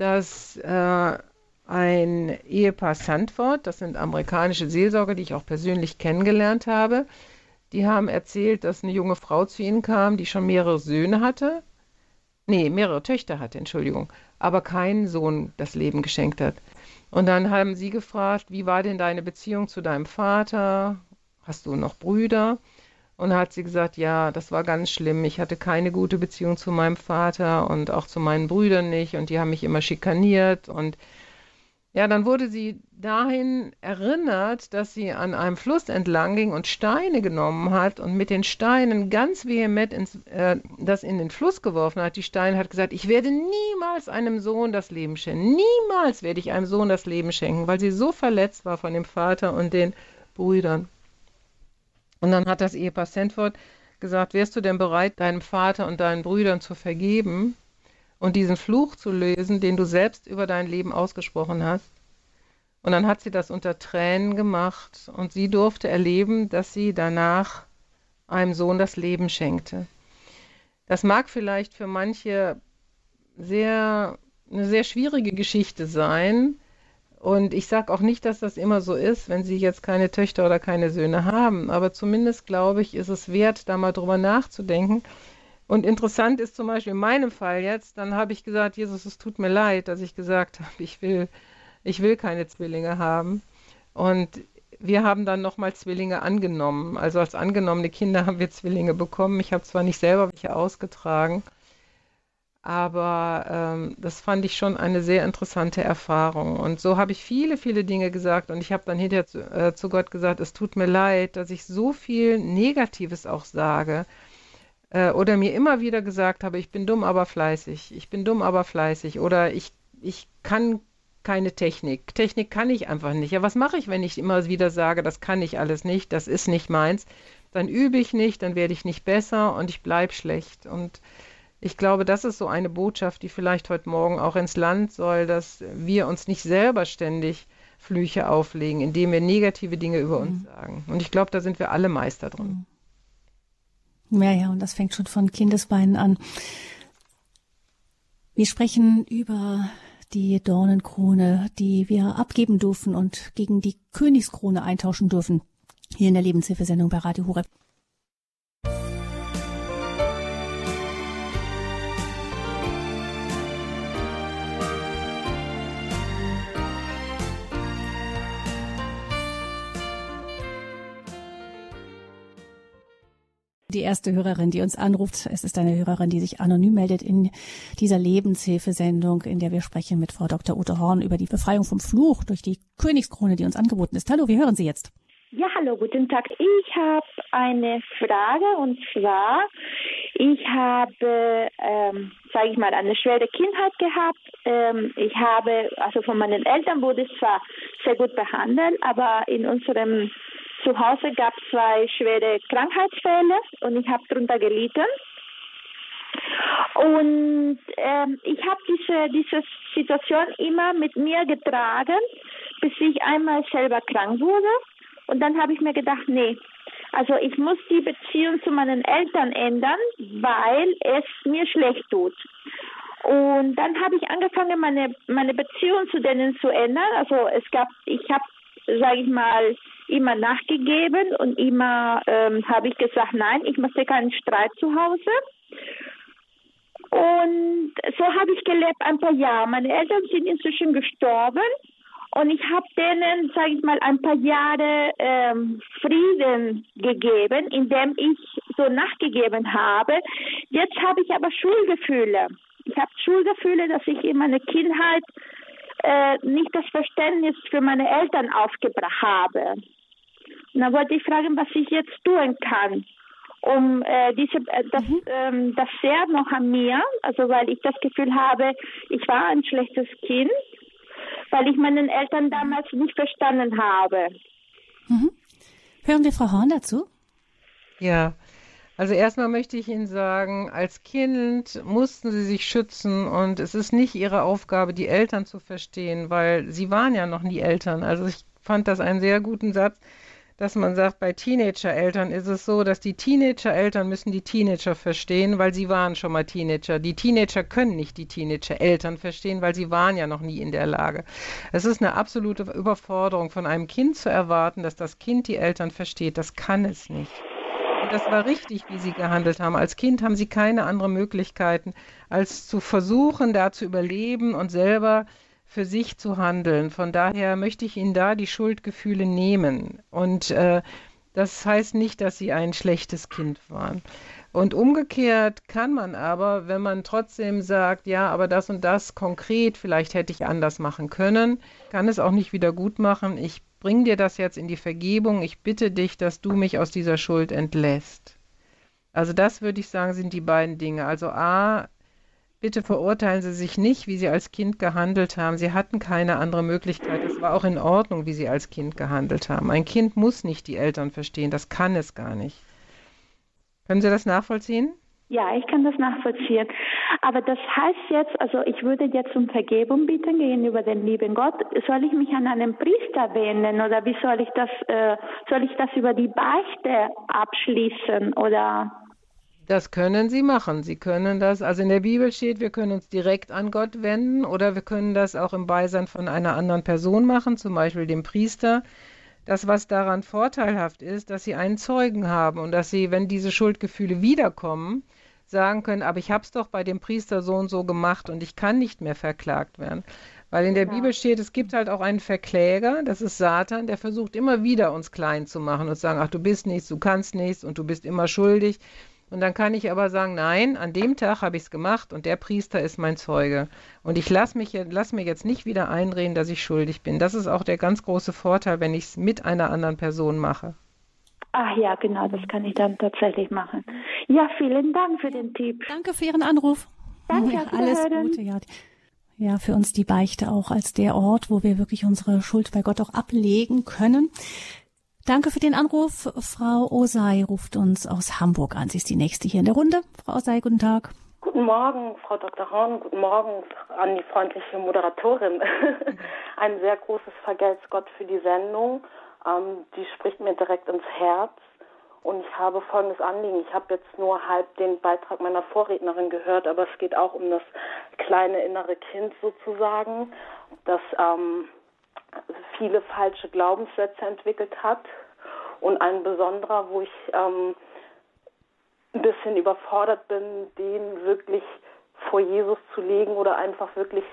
dass äh, ein Ehepaar Sandford, das sind amerikanische Seelsorger, die ich auch persönlich kennengelernt habe, die haben erzählt, dass eine junge Frau zu ihnen kam, die schon mehrere Söhne hatte. Nee, mehrere Töchter hatte, Entschuldigung, aber keinen Sohn das Leben geschenkt hat. Und dann haben sie gefragt, wie war denn deine Beziehung zu deinem Vater? Hast du noch Brüder? Und hat sie gesagt, ja, das war ganz schlimm. Ich hatte keine gute Beziehung zu meinem Vater und auch zu meinen Brüdern nicht. Und die haben mich immer schikaniert. Und ja, dann wurde sie dahin erinnert, dass sie an einem Fluss entlang ging und Steine genommen hat und mit den Steinen ganz vehement ins, äh, das in den Fluss geworfen hat. Die Steine hat gesagt, ich werde niemals einem Sohn das Leben schenken. Niemals werde ich einem Sohn das Leben schenken, weil sie so verletzt war von dem Vater und den Brüdern. Und dann hat das Ehepaar Sandford gesagt, wärst du denn bereit, deinem Vater und deinen Brüdern zu vergeben und diesen Fluch zu lösen, den du selbst über dein Leben ausgesprochen hast? Und dann hat sie das unter Tränen gemacht und sie durfte erleben, dass sie danach einem Sohn das Leben schenkte. Das mag vielleicht für manche sehr, eine sehr schwierige Geschichte sein. Und ich sage auch nicht, dass das immer so ist, wenn Sie jetzt keine Töchter oder keine Söhne haben. Aber zumindest glaube ich, ist es wert, da mal drüber nachzudenken. Und interessant ist zum Beispiel in meinem Fall jetzt, dann habe ich gesagt, Jesus, es tut mir leid, dass ich gesagt habe, ich will ich will keine Zwillinge haben. Und wir haben dann nochmal Zwillinge angenommen. Also als angenommene Kinder haben wir Zwillinge bekommen. Ich habe zwar nicht selber welche ausgetragen, aber ähm, das fand ich schon eine sehr interessante Erfahrung. Und so habe ich viele, viele Dinge gesagt. Und ich habe dann hinterher zu, äh, zu, Gott gesagt, es tut mir leid, dass ich so viel Negatives auch sage. Äh, oder mir immer wieder gesagt habe, ich bin dumm, aber fleißig. Ich bin dumm, aber fleißig. Oder ich, ich kann keine Technik. Technik kann ich einfach nicht. Ja, was mache ich, wenn ich immer wieder sage, das kann ich alles nicht, das ist nicht meins? Dann übe ich nicht, dann werde ich nicht besser und ich bleibe schlecht. Und ich glaube, das ist so eine Botschaft, die vielleicht heute Morgen auch ins Land soll, dass wir uns nicht selber ständig Flüche auflegen, indem wir negative Dinge über uns mhm. sagen. Und ich glaube, da sind wir alle Meister drin. Ja, ja, und das fängt schon von Kindesbeinen an. Wir sprechen über die Dornenkrone, die wir abgeben dürfen und gegen die Königskrone eintauschen dürfen. Hier in der Lebenshilfesendung bei Radio Horeb. Die erste Hörerin, die uns anruft, es ist eine Hörerin, die sich anonym meldet in dieser Lebenshilfesendung, in der wir sprechen mit Frau Dr. Ute Horn über die Befreiung vom Fluch durch die Königskrone, die uns angeboten ist. Hallo, wir hören Sie jetzt. Ja, hallo, guten Tag. Ich habe eine Frage und zwar, ich habe, ähm, sage ich mal, eine schwere Kindheit gehabt. Ähm, ich habe, also von meinen Eltern wurde es zwar sehr gut behandelt, aber in unserem zu Hause gab es zwei schwere Krankheitsfälle und ich habe darunter gelitten. Und ähm, ich habe diese, diese Situation immer mit mir getragen, bis ich einmal selber krank wurde. Und dann habe ich mir gedacht, nee, also ich muss die Beziehung zu meinen Eltern ändern, weil es mir schlecht tut. Und dann habe ich angefangen, meine, meine Beziehung zu denen zu ändern. Also es gab, ich habe, sage ich mal, immer nachgegeben und immer ähm, habe ich gesagt, nein, ich möchte keinen Streit zu Hause. Und so habe ich gelebt ein paar Jahre. Meine Eltern sind inzwischen gestorben und ich habe denen, sage ich mal, ein paar Jahre ähm, Frieden gegeben, indem ich so nachgegeben habe. Jetzt habe ich aber Schulgefühle. Ich habe Schulgefühle, dass ich in meiner Kindheit äh, nicht das Verständnis für meine Eltern aufgebracht habe. Dann wollte ich fragen, was ich jetzt tun kann, um äh, diese, äh, das, mhm. ähm, das sehr noch an mir, also weil ich das Gefühl habe, ich war ein schlechtes Kind, weil ich meinen Eltern damals nicht verstanden habe. Mhm. Hören wir Frau Horn dazu? Ja, also erstmal möchte ich Ihnen sagen, als Kind mussten Sie sich schützen und es ist nicht Ihre Aufgabe, die Eltern zu verstehen, weil Sie waren ja noch nie Eltern. Also ich fand das einen sehr guten Satz dass man sagt, bei Teenager-Eltern ist es so, dass die Teenager-Eltern müssen die Teenager verstehen, weil sie waren schon mal Teenager. Die Teenager können nicht die Teenager-Eltern verstehen, weil sie waren ja noch nie in der Lage. Es ist eine absolute Überforderung von einem Kind zu erwarten, dass das Kind die Eltern versteht. Das kann es nicht. Und das war richtig, wie sie gehandelt haben. Als Kind haben sie keine anderen Möglichkeiten, als zu versuchen, da zu überleben und selber für sich zu handeln. Von daher möchte ich Ihnen da die Schuldgefühle nehmen. Und äh, das heißt nicht, dass Sie ein schlechtes Kind waren. Und umgekehrt kann man aber, wenn man trotzdem sagt, ja, aber das und das konkret, vielleicht hätte ich anders machen können, kann es auch nicht wieder gut machen. Ich bringe dir das jetzt in die Vergebung. Ich bitte dich, dass du mich aus dieser Schuld entlässt. Also das würde ich sagen, sind die beiden Dinge. Also A, Bitte verurteilen Sie sich nicht, wie Sie als Kind gehandelt haben. Sie hatten keine andere Möglichkeit. Es war auch in Ordnung, wie Sie als Kind gehandelt haben. Ein Kind muss nicht die Eltern verstehen. Das kann es gar nicht. Können Sie das nachvollziehen? Ja, ich kann das nachvollziehen. Aber das heißt jetzt, also ich würde jetzt um Vergebung bitten gegenüber dem lieben Gott. Soll ich mich an einen Priester wenden oder wie soll ich das, äh, soll ich das über die Beichte abschließen oder? Das können Sie machen. Sie können das, also in der Bibel steht, wir können uns direkt an Gott wenden oder wir können das auch im Beisein von einer anderen Person machen, zum Beispiel dem Priester. Das, was daran vorteilhaft ist, dass Sie einen Zeugen haben und dass Sie, wenn diese Schuldgefühle wiederkommen, sagen können, aber ich habe es doch bei dem Priester so und so gemacht und ich kann nicht mehr verklagt werden. Weil in der ja. Bibel steht, es gibt halt auch einen Verkläger, das ist Satan, der versucht immer wieder uns klein zu machen und zu sagen, ach du bist nichts, du kannst nichts und du bist immer schuldig. Und dann kann ich aber sagen, nein, an dem Tag habe ich es gemacht und der Priester ist mein Zeuge. Und ich lasse lass mir jetzt nicht wieder einreden, dass ich schuldig bin. Das ist auch der ganz große Vorteil, wenn ich es mit einer anderen Person mache. Ach ja, genau, das kann ich dann tatsächlich machen. Ja, vielen Dank für den Tipp. Danke für Ihren Anruf. Danke, ja, alles Gute. Ja. ja, für uns die Beichte auch als der Ort, wo wir wirklich unsere Schuld bei Gott auch ablegen können. Danke für den Anruf. Frau Osei ruft uns aus Hamburg an. Sie ist die nächste hier in der Runde. Frau Osei, guten Tag. Guten Morgen, Frau Dr. Horn. Guten Morgen an die freundliche Moderatorin. Ein sehr großes Vergelt's Gott für die Sendung. Ähm, die spricht mir direkt ins Herz. Und ich habe folgendes Anliegen. Ich habe jetzt nur halb den Beitrag meiner Vorrednerin gehört, aber es geht auch um das kleine innere Kind sozusagen, das ähm, viele falsche Glaubenssätze entwickelt hat. Und ein besonderer, wo ich ähm, ein bisschen überfordert bin, den wirklich vor Jesus zu legen oder einfach wirklich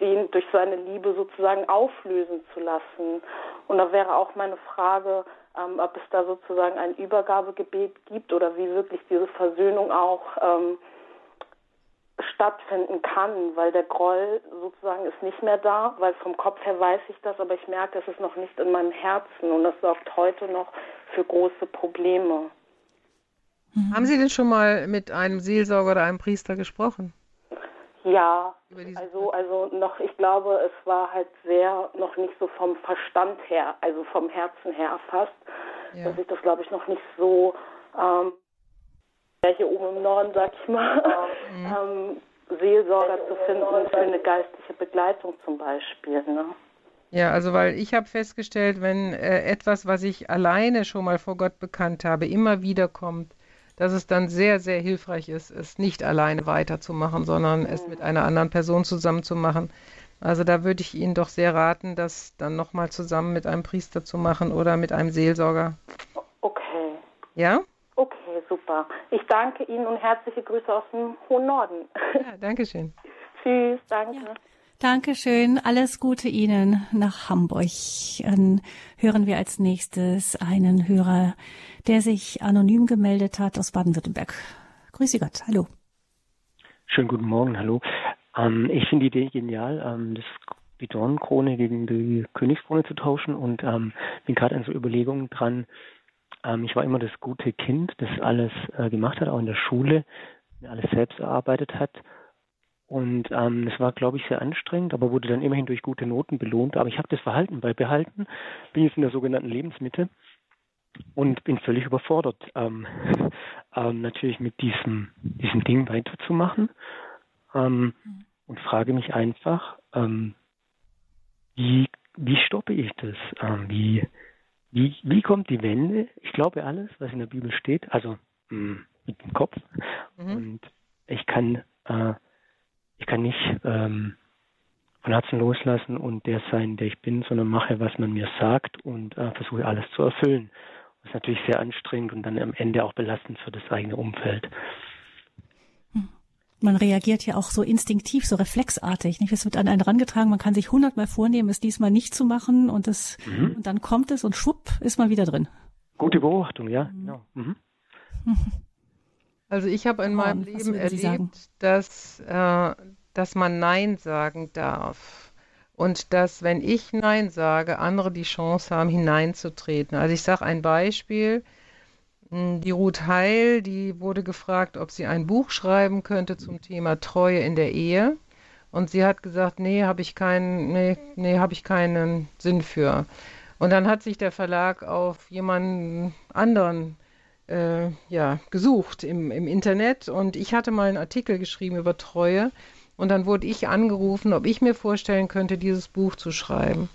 den durch seine Liebe sozusagen auflösen zu lassen. Und da wäre auch meine Frage, ähm, ob es da sozusagen ein Übergabegebet gibt oder wie wirklich diese Versöhnung auch ähm, stattfinden kann, weil der Groll sozusagen ist nicht mehr da, weil vom Kopf her weiß ich das, aber ich merke, es ist noch nicht in meinem Herzen und das sorgt heute noch für große Probleme. Mhm. Haben Sie denn schon mal mit einem Seelsorger oder einem Priester gesprochen? Ja, also, also noch, ich glaube, es war halt sehr noch nicht so vom Verstand her, also vom Herzen her erfasst, ja. dass ich das, glaube ich, noch nicht so, ähm, hier oben im Norden, sag ich mal, mhm. ähm, Seelsorger zu finden für eine geistliche Begleitung zum Beispiel. Ne? Ja, also weil ich habe festgestellt, wenn äh, etwas, was ich alleine schon mal vor Gott bekannt habe, immer wieder kommt, dass es dann sehr, sehr hilfreich ist, es nicht alleine weiterzumachen, sondern es mit einer anderen Person zusammen zu machen. Also da würde ich Ihnen doch sehr raten, das dann nochmal zusammen mit einem Priester zu machen oder mit einem Seelsorger. Okay. Ja? Okay, super. Ich danke Ihnen und herzliche Grüße aus dem hohen Norden. Ja, danke schön. Tschüss, danke. Ja. Dankeschön. Alles Gute Ihnen nach Hamburg. Dann hören wir als nächstes einen Hörer, der sich anonym gemeldet hat aus Baden-Württemberg. Grüße Gott. Hallo. Schönen guten Morgen. Hallo. Ähm, ich finde die Idee genial, ähm, das, die Dornenkrone gegen die Königskrone zu tauschen und ähm, bin gerade an so Überlegungen dran. Ähm, ich war immer das gute Kind, das alles äh, gemacht hat, auch in der Schule, alles selbst erarbeitet hat und ähm, es war, glaube ich, sehr anstrengend, aber wurde dann immerhin durch gute Noten belohnt. Aber ich habe das Verhalten beibehalten, bin jetzt in der sogenannten Lebensmitte und bin völlig überfordert, ähm, ähm, natürlich mit diesem, diesem Ding weiterzumachen. Ähm, und frage mich einfach, ähm, wie, wie stoppe ich das? Ähm, wie, wie, wie kommt die Wende? Ich glaube alles, was in der Bibel steht, also mh, hm, mit dem Kopf. Mhm. Und ich kann äh, ich kann nicht ähm, von Herzen loslassen und der sein, der ich bin, sondern mache, was man mir sagt und äh, versuche alles zu erfüllen. Das ist natürlich sehr anstrengend und dann am Ende auch belastend für das eigene Umfeld. Man reagiert ja auch so instinktiv, so reflexartig. Nicht? Es wird an einen rangetragen, man kann sich hundertmal vornehmen, es diesmal nicht zu machen und, das, mhm. und dann kommt es und schwupp ist man wieder drin. Gute Beobachtung, ja. Mhm. Genau. Mhm. Also ich habe in meinem Leben erlebt, dass, äh, dass man Nein sagen darf. Und dass, wenn ich Nein sage, andere die Chance haben, hineinzutreten. Also ich sage ein Beispiel. Hm, die Ruth Heil, die wurde gefragt, ob sie ein Buch schreiben könnte zum Thema Treue in der Ehe. Und sie hat gesagt, nee, habe ich keinen, nee, nee, habe ich keinen Sinn für. Und dann hat sich der Verlag auf jemanden anderen äh, ja, gesucht im, im Internet und ich hatte mal einen Artikel geschrieben über Treue und dann wurde ich angerufen, ob ich mir vorstellen könnte, dieses Buch zu schreiben.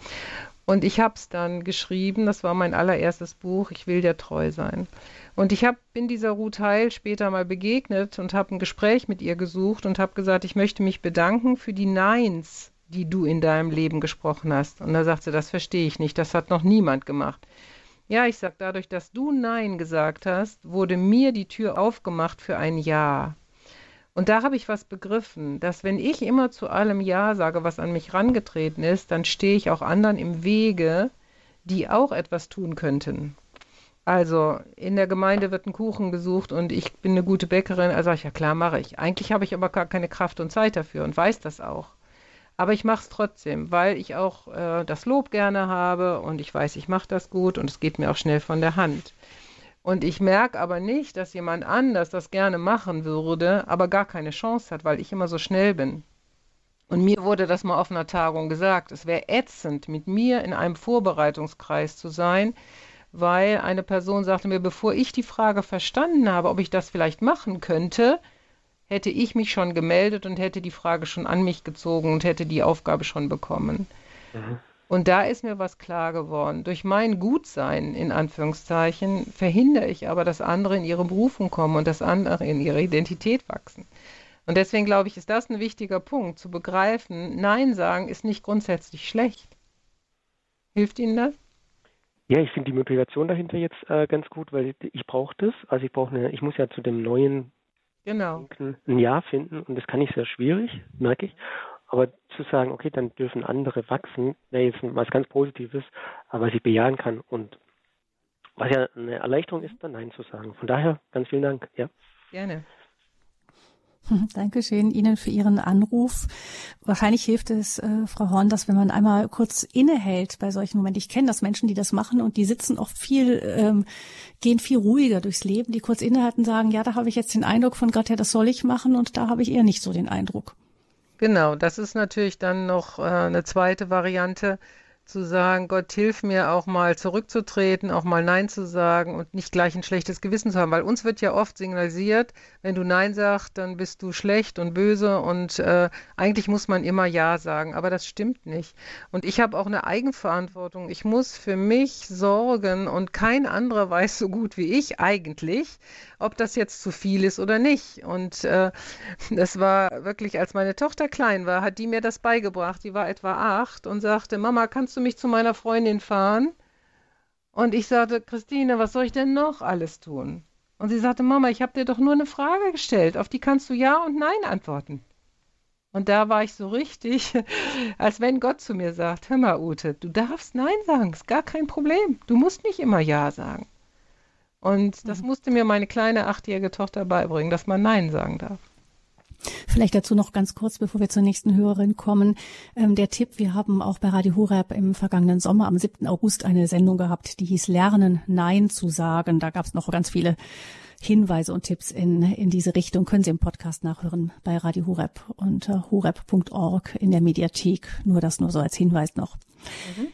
Und ich habe es dann geschrieben, das war mein allererstes Buch, Ich will dir treu sein. Und ich hab, bin dieser Ruth Heil später mal begegnet und habe ein Gespräch mit ihr gesucht und habe gesagt, ich möchte mich bedanken für die Neins, die du in deinem Leben gesprochen hast. Und da sagt sie, das verstehe ich nicht, das hat noch niemand gemacht. Ja, ich sag, dadurch, dass du Nein gesagt hast, wurde mir die Tür aufgemacht für ein Ja. Und da habe ich was begriffen, dass wenn ich immer zu allem Ja sage, was an mich rangetreten ist, dann stehe ich auch anderen im Wege, die auch etwas tun könnten. Also in der Gemeinde wird ein Kuchen gesucht und ich bin eine gute Bäckerin, also sage ich, ja klar, mache ich. Eigentlich habe ich aber gar keine Kraft und Zeit dafür und weiß das auch. Aber ich mache es trotzdem, weil ich auch äh, das Lob gerne habe und ich weiß, ich mache das gut und es geht mir auch schnell von der Hand. Und ich merke aber nicht, dass jemand anders das gerne machen würde, aber gar keine Chance hat, weil ich immer so schnell bin. Und mir wurde das mal auf einer Tagung gesagt, es wäre ätzend, mit mir in einem Vorbereitungskreis zu sein, weil eine Person sagte mir, bevor ich die Frage verstanden habe, ob ich das vielleicht machen könnte, hätte ich mich schon gemeldet und hätte die Frage schon an mich gezogen und hätte die Aufgabe schon bekommen. Mhm. Und da ist mir was klar geworden. Durch mein Gutsein, in Anführungszeichen, verhindere ich aber, dass andere in ihre Berufung kommen und dass andere in ihre Identität wachsen. Und deswegen glaube ich, ist das ein wichtiger Punkt, zu begreifen, Nein sagen ist nicht grundsätzlich schlecht. Hilft Ihnen das? Ja, ich finde die Motivation dahinter jetzt äh, ganz gut, weil ich brauche das. Also ich brauche eine, ich muss ja zu dem neuen genau. ein Ja finden und das kann ich sehr schwierig, merke ich. Aber zu sagen, okay, dann dürfen andere wachsen, wäre jetzt was ganz Positives, aber was ich bejahen kann und was ja eine Erleichterung ist, dann Nein zu sagen. Von daher ganz vielen Dank. Ja. Gerne. Dankeschön Ihnen für Ihren Anruf. Wahrscheinlich hilft es, äh, Frau Horn, dass wenn man einmal kurz innehält bei solchen Momenten. Ich kenne das Menschen, die das machen und die sitzen oft viel, ähm, gehen viel ruhiger durchs Leben, die kurz innehalten, sagen, ja, da habe ich jetzt den Eindruck von Gott her, das soll ich machen und da habe ich eher nicht so den Eindruck. Genau, das ist natürlich dann noch äh, eine zweite Variante, zu sagen, Gott hilf mir auch mal zurückzutreten, auch mal Nein zu sagen und nicht gleich ein schlechtes Gewissen zu haben, weil uns wird ja oft signalisiert, wenn du Nein sagst, dann bist du schlecht und böse und äh, eigentlich muss man immer Ja sagen, aber das stimmt nicht. Und ich habe auch eine Eigenverantwortung. Ich muss für mich sorgen und kein anderer weiß so gut wie ich eigentlich, ob das jetzt zu viel ist oder nicht. Und äh, das war wirklich, als meine Tochter klein war, hat die mir das beigebracht. Die war etwa acht und sagte, Mama, kannst du mich zu meiner Freundin fahren? Und ich sagte, Christine, was soll ich denn noch alles tun? Und sie sagte, Mama, ich habe dir doch nur eine Frage gestellt, auf die kannst du Ja und Nein antworten. Und da war ich so richtig, als wenn Gott zu mir sagt, hör mal, Ute, du darfst Nein sagen, ist gar kein Problem. Du musst nicht immer Ja sagen. Und das mhm. musste mir meine kleine achtjährige Tochter beibringen, dass man Nein sagen darf. Vielleicht dazu noch ganz kurz, bevor wir zur nächsten Hörerin kommen. Ähm, der Tipp, wir haben auch bei Radio Horeb im vergangenen Sommer am 7. August eine Sendung gehabt, die hieß Lernen, Nein zu sagen. Da gab es noch ganz viele Hinweise und Tipps in, in diese Richtung. Können Sie im Podcast nachhören bei Radio Horeb unter horeb.org in der Mediathek. Nur das nur so als Hinweis noch. Mhm.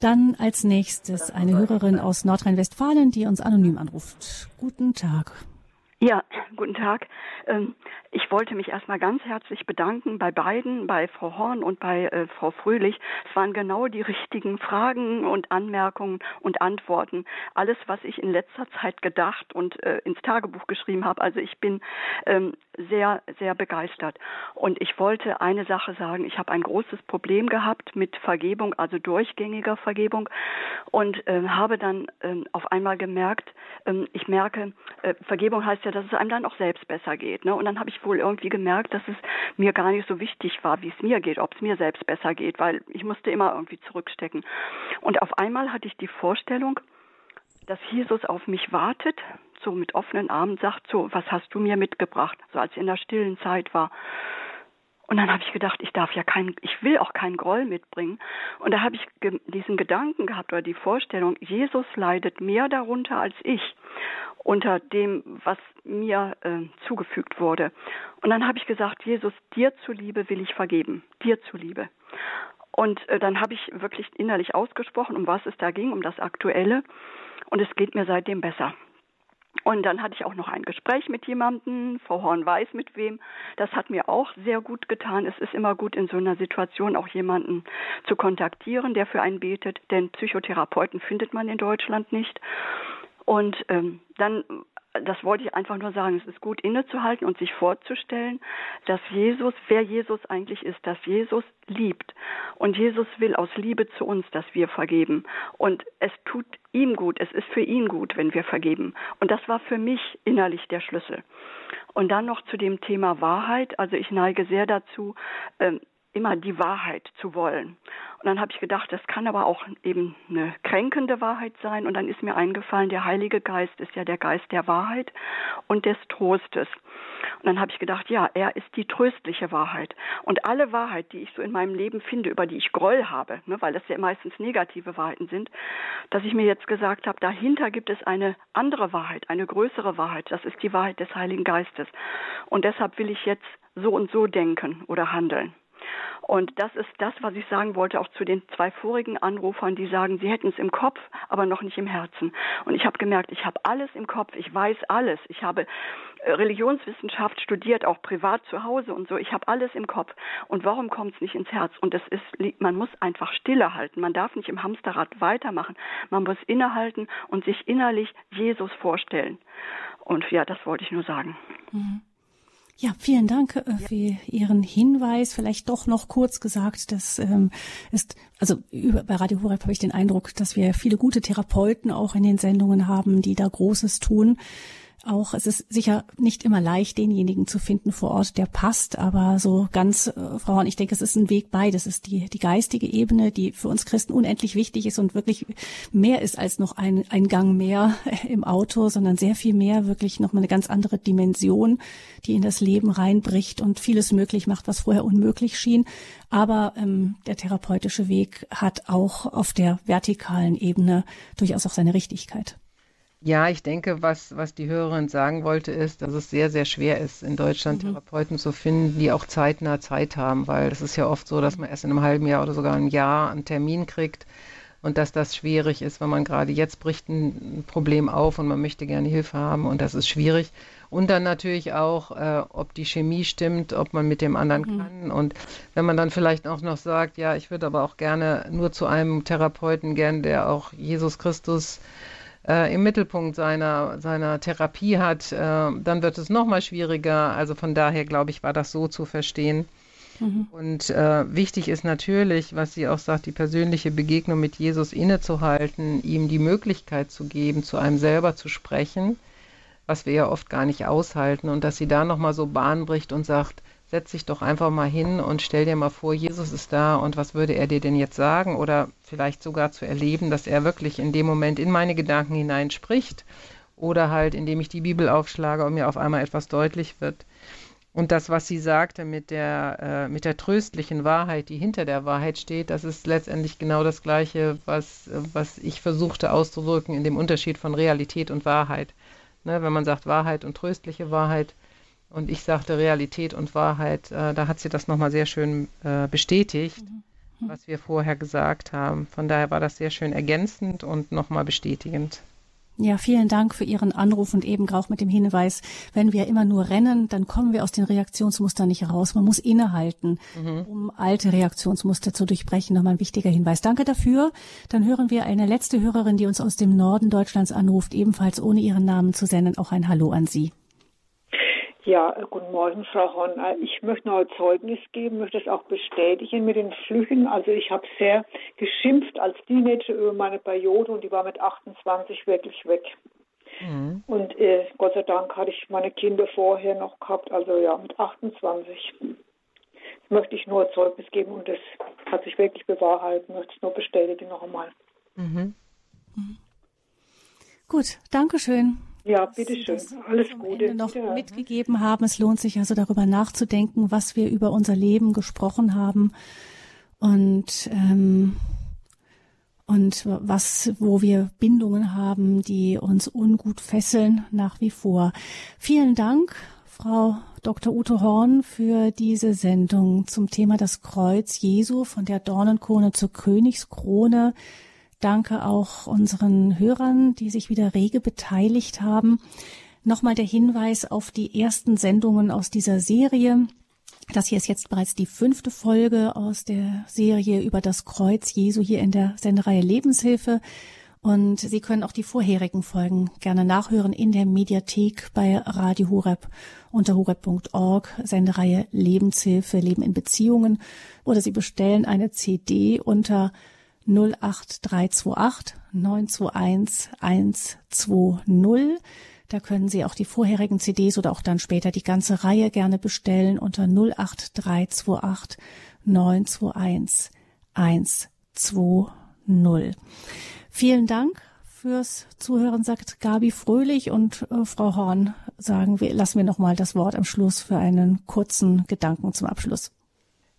Dann als nächstes eine Hörerin aus Nordrhein-Westfalen, die uns anonym anruft. Guten Tag. Ja, guten Tag. Ähm, ich wollte mich erstmal ganz herzlich bedanken bei beiden, bei Frau Horn und bei äh, Frau Fröhlich. Es waren genau die richtigen Fragen und Anmerkungen und Antworten. Alles, was ich in letzter Zeit gedacht und äh, ins Tagebuch geschrieben habe. Also ich bin ähm, sehr, sehr begeistert. Und ich wollte eine Sache sagen. Ich habe ein großes Problem gehabt mit Vergebung, also durchgängiger Vergebung und äh, habe dann ähm, auf einmal gemerkt, ähm, ich merke, äh, Vergebung heißt ja, dass es einem dann auch selbst besser geht. Ne? Und dann habe ich wohl irgendwie gemerkt, dass es mir gar nicht so wichtig war, wie es mir geht, ob es mir selbst besser geht, weil ich musste immer irgendwie zurückstecken. Und auf einmal hatte ich die Vorstellung, dass Jesus auf mich wartet, so mit offenen Armen sagt, so, was hast du mir mitgebracht, so als ich in der stillen Zeit war. Und dann habe ich gedacht, ich darf ja keinen, ich will auch keinen Groll mitbringen. Und da habe ich ge diesen Gedanken gehabt oder die Vorstellung, Jesus leidet mehr darunter als ich unter dem, was mir äh, zugefügt wurde. Und dann habe ich gesagt, Jesus, dir zuliebe will ich vergeben, dir zuliebe. Und äh, dann habe ich wirklich innerlich ausgesprochen, um was es da ging, um das Aktuelle. Und es geht mir seitdem besser. Und dann hatte ich auch noch ein Gespräch mit jemandem, Frau Horn weiß mit wem. Das hat mir auch sehr gut getan. Es ist immer gut, in so einer Situation auch jemanden zu kontaktieren, der für einen betet, denn Psychotherapeuten findet man in Deutschland nicht. Und ähm, dann das wollte ich einfach nur sagen. Es ist gut innezuhalten und sich vorzustellen, dass Jesus, wer Jesus eigentlich ist, dass Jesus liebt. Und Jesus will aus Liebe zu uns, dass wir vergeben. Und es tut ihm gut, es ist für ihn gut, wenn wir vergeben. Und das war für mich innerlich der Schlüssel. Und dann noch zu dem Thema Wahrheit. Also ich neige sehr dazu, ähm, immer die Wahrheit zu wollen. Und dann habe ich gedacht, das kann aber auch eben eine kränkende Wahrheit sein. Und dann ist mir eingefallen, der Heilige Geist ist ja der Geist der Wahrheit und des Trostes. Und dann habe ich gedacht, ja, er ist die tröstliche Wahrheit. Und alle Wahrheit, die ich so in meinem Leben finde, über die ich Groll habe, ne, weil das ja meistens negative Wahrheiten sind, dass ich mir jetzt gesagt habe, dahinter gibt es eine andere Wahrheit, eine größere Wahrheit. Das ist die Wahrheit des Heiligen Geistes. Und deshalb will ich jetzt so und so denken oder handeln. Und das ist das, was ich sagen wollte, auch zu den zwei vorigen Anrufern, die sagen, sie hätten es im Kopf, aber noch nicht im Herzen. Und ich habe gemerkt, ich habe alles im Kopf, ich weiß alles. Ich habe äh, Religionswissenschaft studiert, auch privat zu Hause und so. Ich habe alles im Kopf. Und warum kommt es nicht ins Herz? Und das ist, man muss einfach stille halten. Man darf nicht im Hamsterrad weitermachen. Man muss innehalten und sich innerlich Jesus vorstellen. Und ja, das wollte ich nur sagen. Mhm. Ja, vielen Dank äh, für Ihren Hinweis. Vielleicht doch noch kurz gesagt, das ähm, ist, also über, bei Radio Horeb habe ich den Eindruck, dass wir viele gute Therapeuten auch in den Sendungen haben, die da Großes tun auch, es ist sicher nicht immer leicht, denjenigen zu finden vor Ort, der passt, aber so ganz, äh, Frau Horn, ich denke, es ist ein Weg beides. Es ist die, die geistige Ebene, die für uns Christen unendlich wichtig ist und wirklich mehr ist als noch ein, ein Gang mehr im Auto, sondern sehr viel mehr, wirklich nochmal eine ganz andere Dimension, die in das Leben reinbricht und vieles möglich macht, was vorher unmöglich schien. Aber ähm, der therapeutische Weg hat auch auf der vertikalen Ebene durchaus auch seine Richtigkeit. Ja, ich denke, was, was die Hörerin sagen wollte, ist, dass es sehr, sehr schwer ist, in Deutschland mhm. Therapeuten zu finden, die auch zeitnah Zeit haben, weil es ist ja oft so, dass man erst in einem halben Jahr oder sogar einem Jahr einen Termin kriegt und dass das schwierig ist, wenn man gerade jetzt bricht ein Problem auf und man möchte gerne Hilfe haben und das ist schwierig. Und dann natürlich auch, äh, ob die Chemie stimmt, ob man mit dem anderen mhm. kann. Und wenn man dann vielleicht auch noch sagt, ja, ich würde aber auch gerne nur zu einem Therapeuten gern, der auch Jesus Christus äh, im Mittelpunkt seiner, seiner Therapie hat, äh, dann wird es noch mal schwieriger. Also von daher, glaube ich, war das so zu verstehen. Mhm. Und äh, wichtig ist natürlich, was sie auch sagt, die persönliche Begegnung mit Jesus innezuhalten, ihm die Möglichkeit zu geben, zu einem selber zu sprechen, was wir ja oft gar nicht aushalten. Und dass sie da nochmal so Bahn bricht und sagt, setz dich doch einfach mal hin und stell dir mal vor, Jesus ist da und was würde er dir denn jetzt sagen? Oder vielleicht sogar zu erleben, dass er wirklich in dem Moment in meine Gedanken hineinspricht. Oder halt, indem ich die Bibel aufschlage und mir auf einmal etwas deutlich wird. Und das, was sie sagte mit der, äh, mit der tröstlichen Wahrheit, die hinter der Wahrheit steht, das ist letztendlich genau das Gleiche, was, was ich versuchte auszudrücken in dem Unterschied von Realität und Wahrheit. Ne, wenn man sagt Wahrheit und tröstliche Wahrheit, und ich sagte Realität und Wahrheit. Äh, da hat sie das nochmal sehr schön äh, bestätigt, mhm. was wir vorher gesagt haben. Von daher war das sehr schön ergänzend und nochmal bestätigend. Ja, vielen Dank für Ihren Anruf und eben auch mit dem Hinweis, wenn wir immer nur rennen, dann kommen wir aus den Reaktionsmustern nicht heraus. Man muss innehalten, mhm. um alte Reaktionsmuster zu durchbrechen. Nochmal ein wichtiger Hinweis. Danke dafür. Dann hören wir eine letzte Hörerin, die uns aus dem Norden Deutschlands anruft, ebenfalls ohne ihren Namen zu senden. Auch ein Hallo an Sie. Ja, guten Morgen, Frau Horn. Äh, ich möchte noch ein Zeugnis geben, möchte es auch bestätigen mit den Flüchen. Also ich habe sehr geschimpft als Teenager über meine Periode und die war mit 28 wirklich weg. Mhm. Und äh, Gott sei Dank hatte ich meine Kinder vorher noch gehabt, also ja, mit 28. Das möchte ich nur ein Zeugnis geben und das hat sich wirklich bewahrheitet, möchte es nur bestätigen noch einmal. Mhm. Mhm. Gut, Dankeschön. Ja, bitteschön. Alles Gute. Ende noch ja. mitgegeben haben. Es lohnt sich also darüber nachzudenken, was wir über unser Leben gesprochen haben und ähm, und was, wo wir Bindungen haben, die uns ungut fesseln nach wie vor. Vielen Dank, Frau Dr. Ute Horn, für diese Sendung zum Thema das Kreuz Jesu von der Dornenkrone zur Königskrone Danke auch unseren Hörern, die sich wieder rege beteiligt haben. Nochmal der Hinweis auf die ersten Sendungen aus dieser Serie. Das hier ist jetzt bereits die fünfte Folge aus der Serie über das Kreuz Jesu hier in der Sendereihe Lebenshilfe. Und Sie können auch die vorherigen Folgen gerne nachhören in der Mediathek bei Radio Horeb unter horeb.org, Sendereihe Lebenshilfe, Leben in Beziehungen. Oder Sie bestellen eine CD unter 08328 921 120. Da können Sie auch die vorherigen CDs oder auch dann später die ganze Reihe gerne bestellen unter 08328 921 120. Vielen Dank fürs Zuhören, sagt Gabi Fröhlich und äh, Frau Horn sagen wir, lassen wir nochmal das Wort am Schluss für einen kurzen Gedanken zum Abschluss.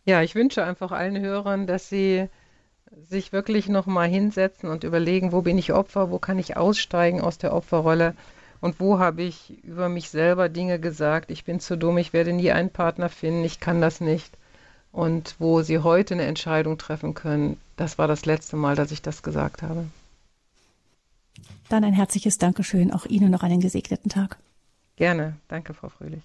Ja, ich wünsche einfach allen Hörern, dass sie sich wirklich nochmal hinsetzen und überlegen, wo bin ich Opfer, wo kann ich aussteigen aus der Opferrolle und wo habe ich über mich selber Dinge gesagt, ich bin zu dumm, ich werde nie einen Partner finden, ich kann das nicht. Und wo sie heute eine Entscheidung treffen können, das war das letzte Mal, dass ich das gesagt habe. Dann ein herzliches Dankeschön, auch Ihnen noch einen gesegneten Tag. Gerne. Danke, Frau Fröhlich.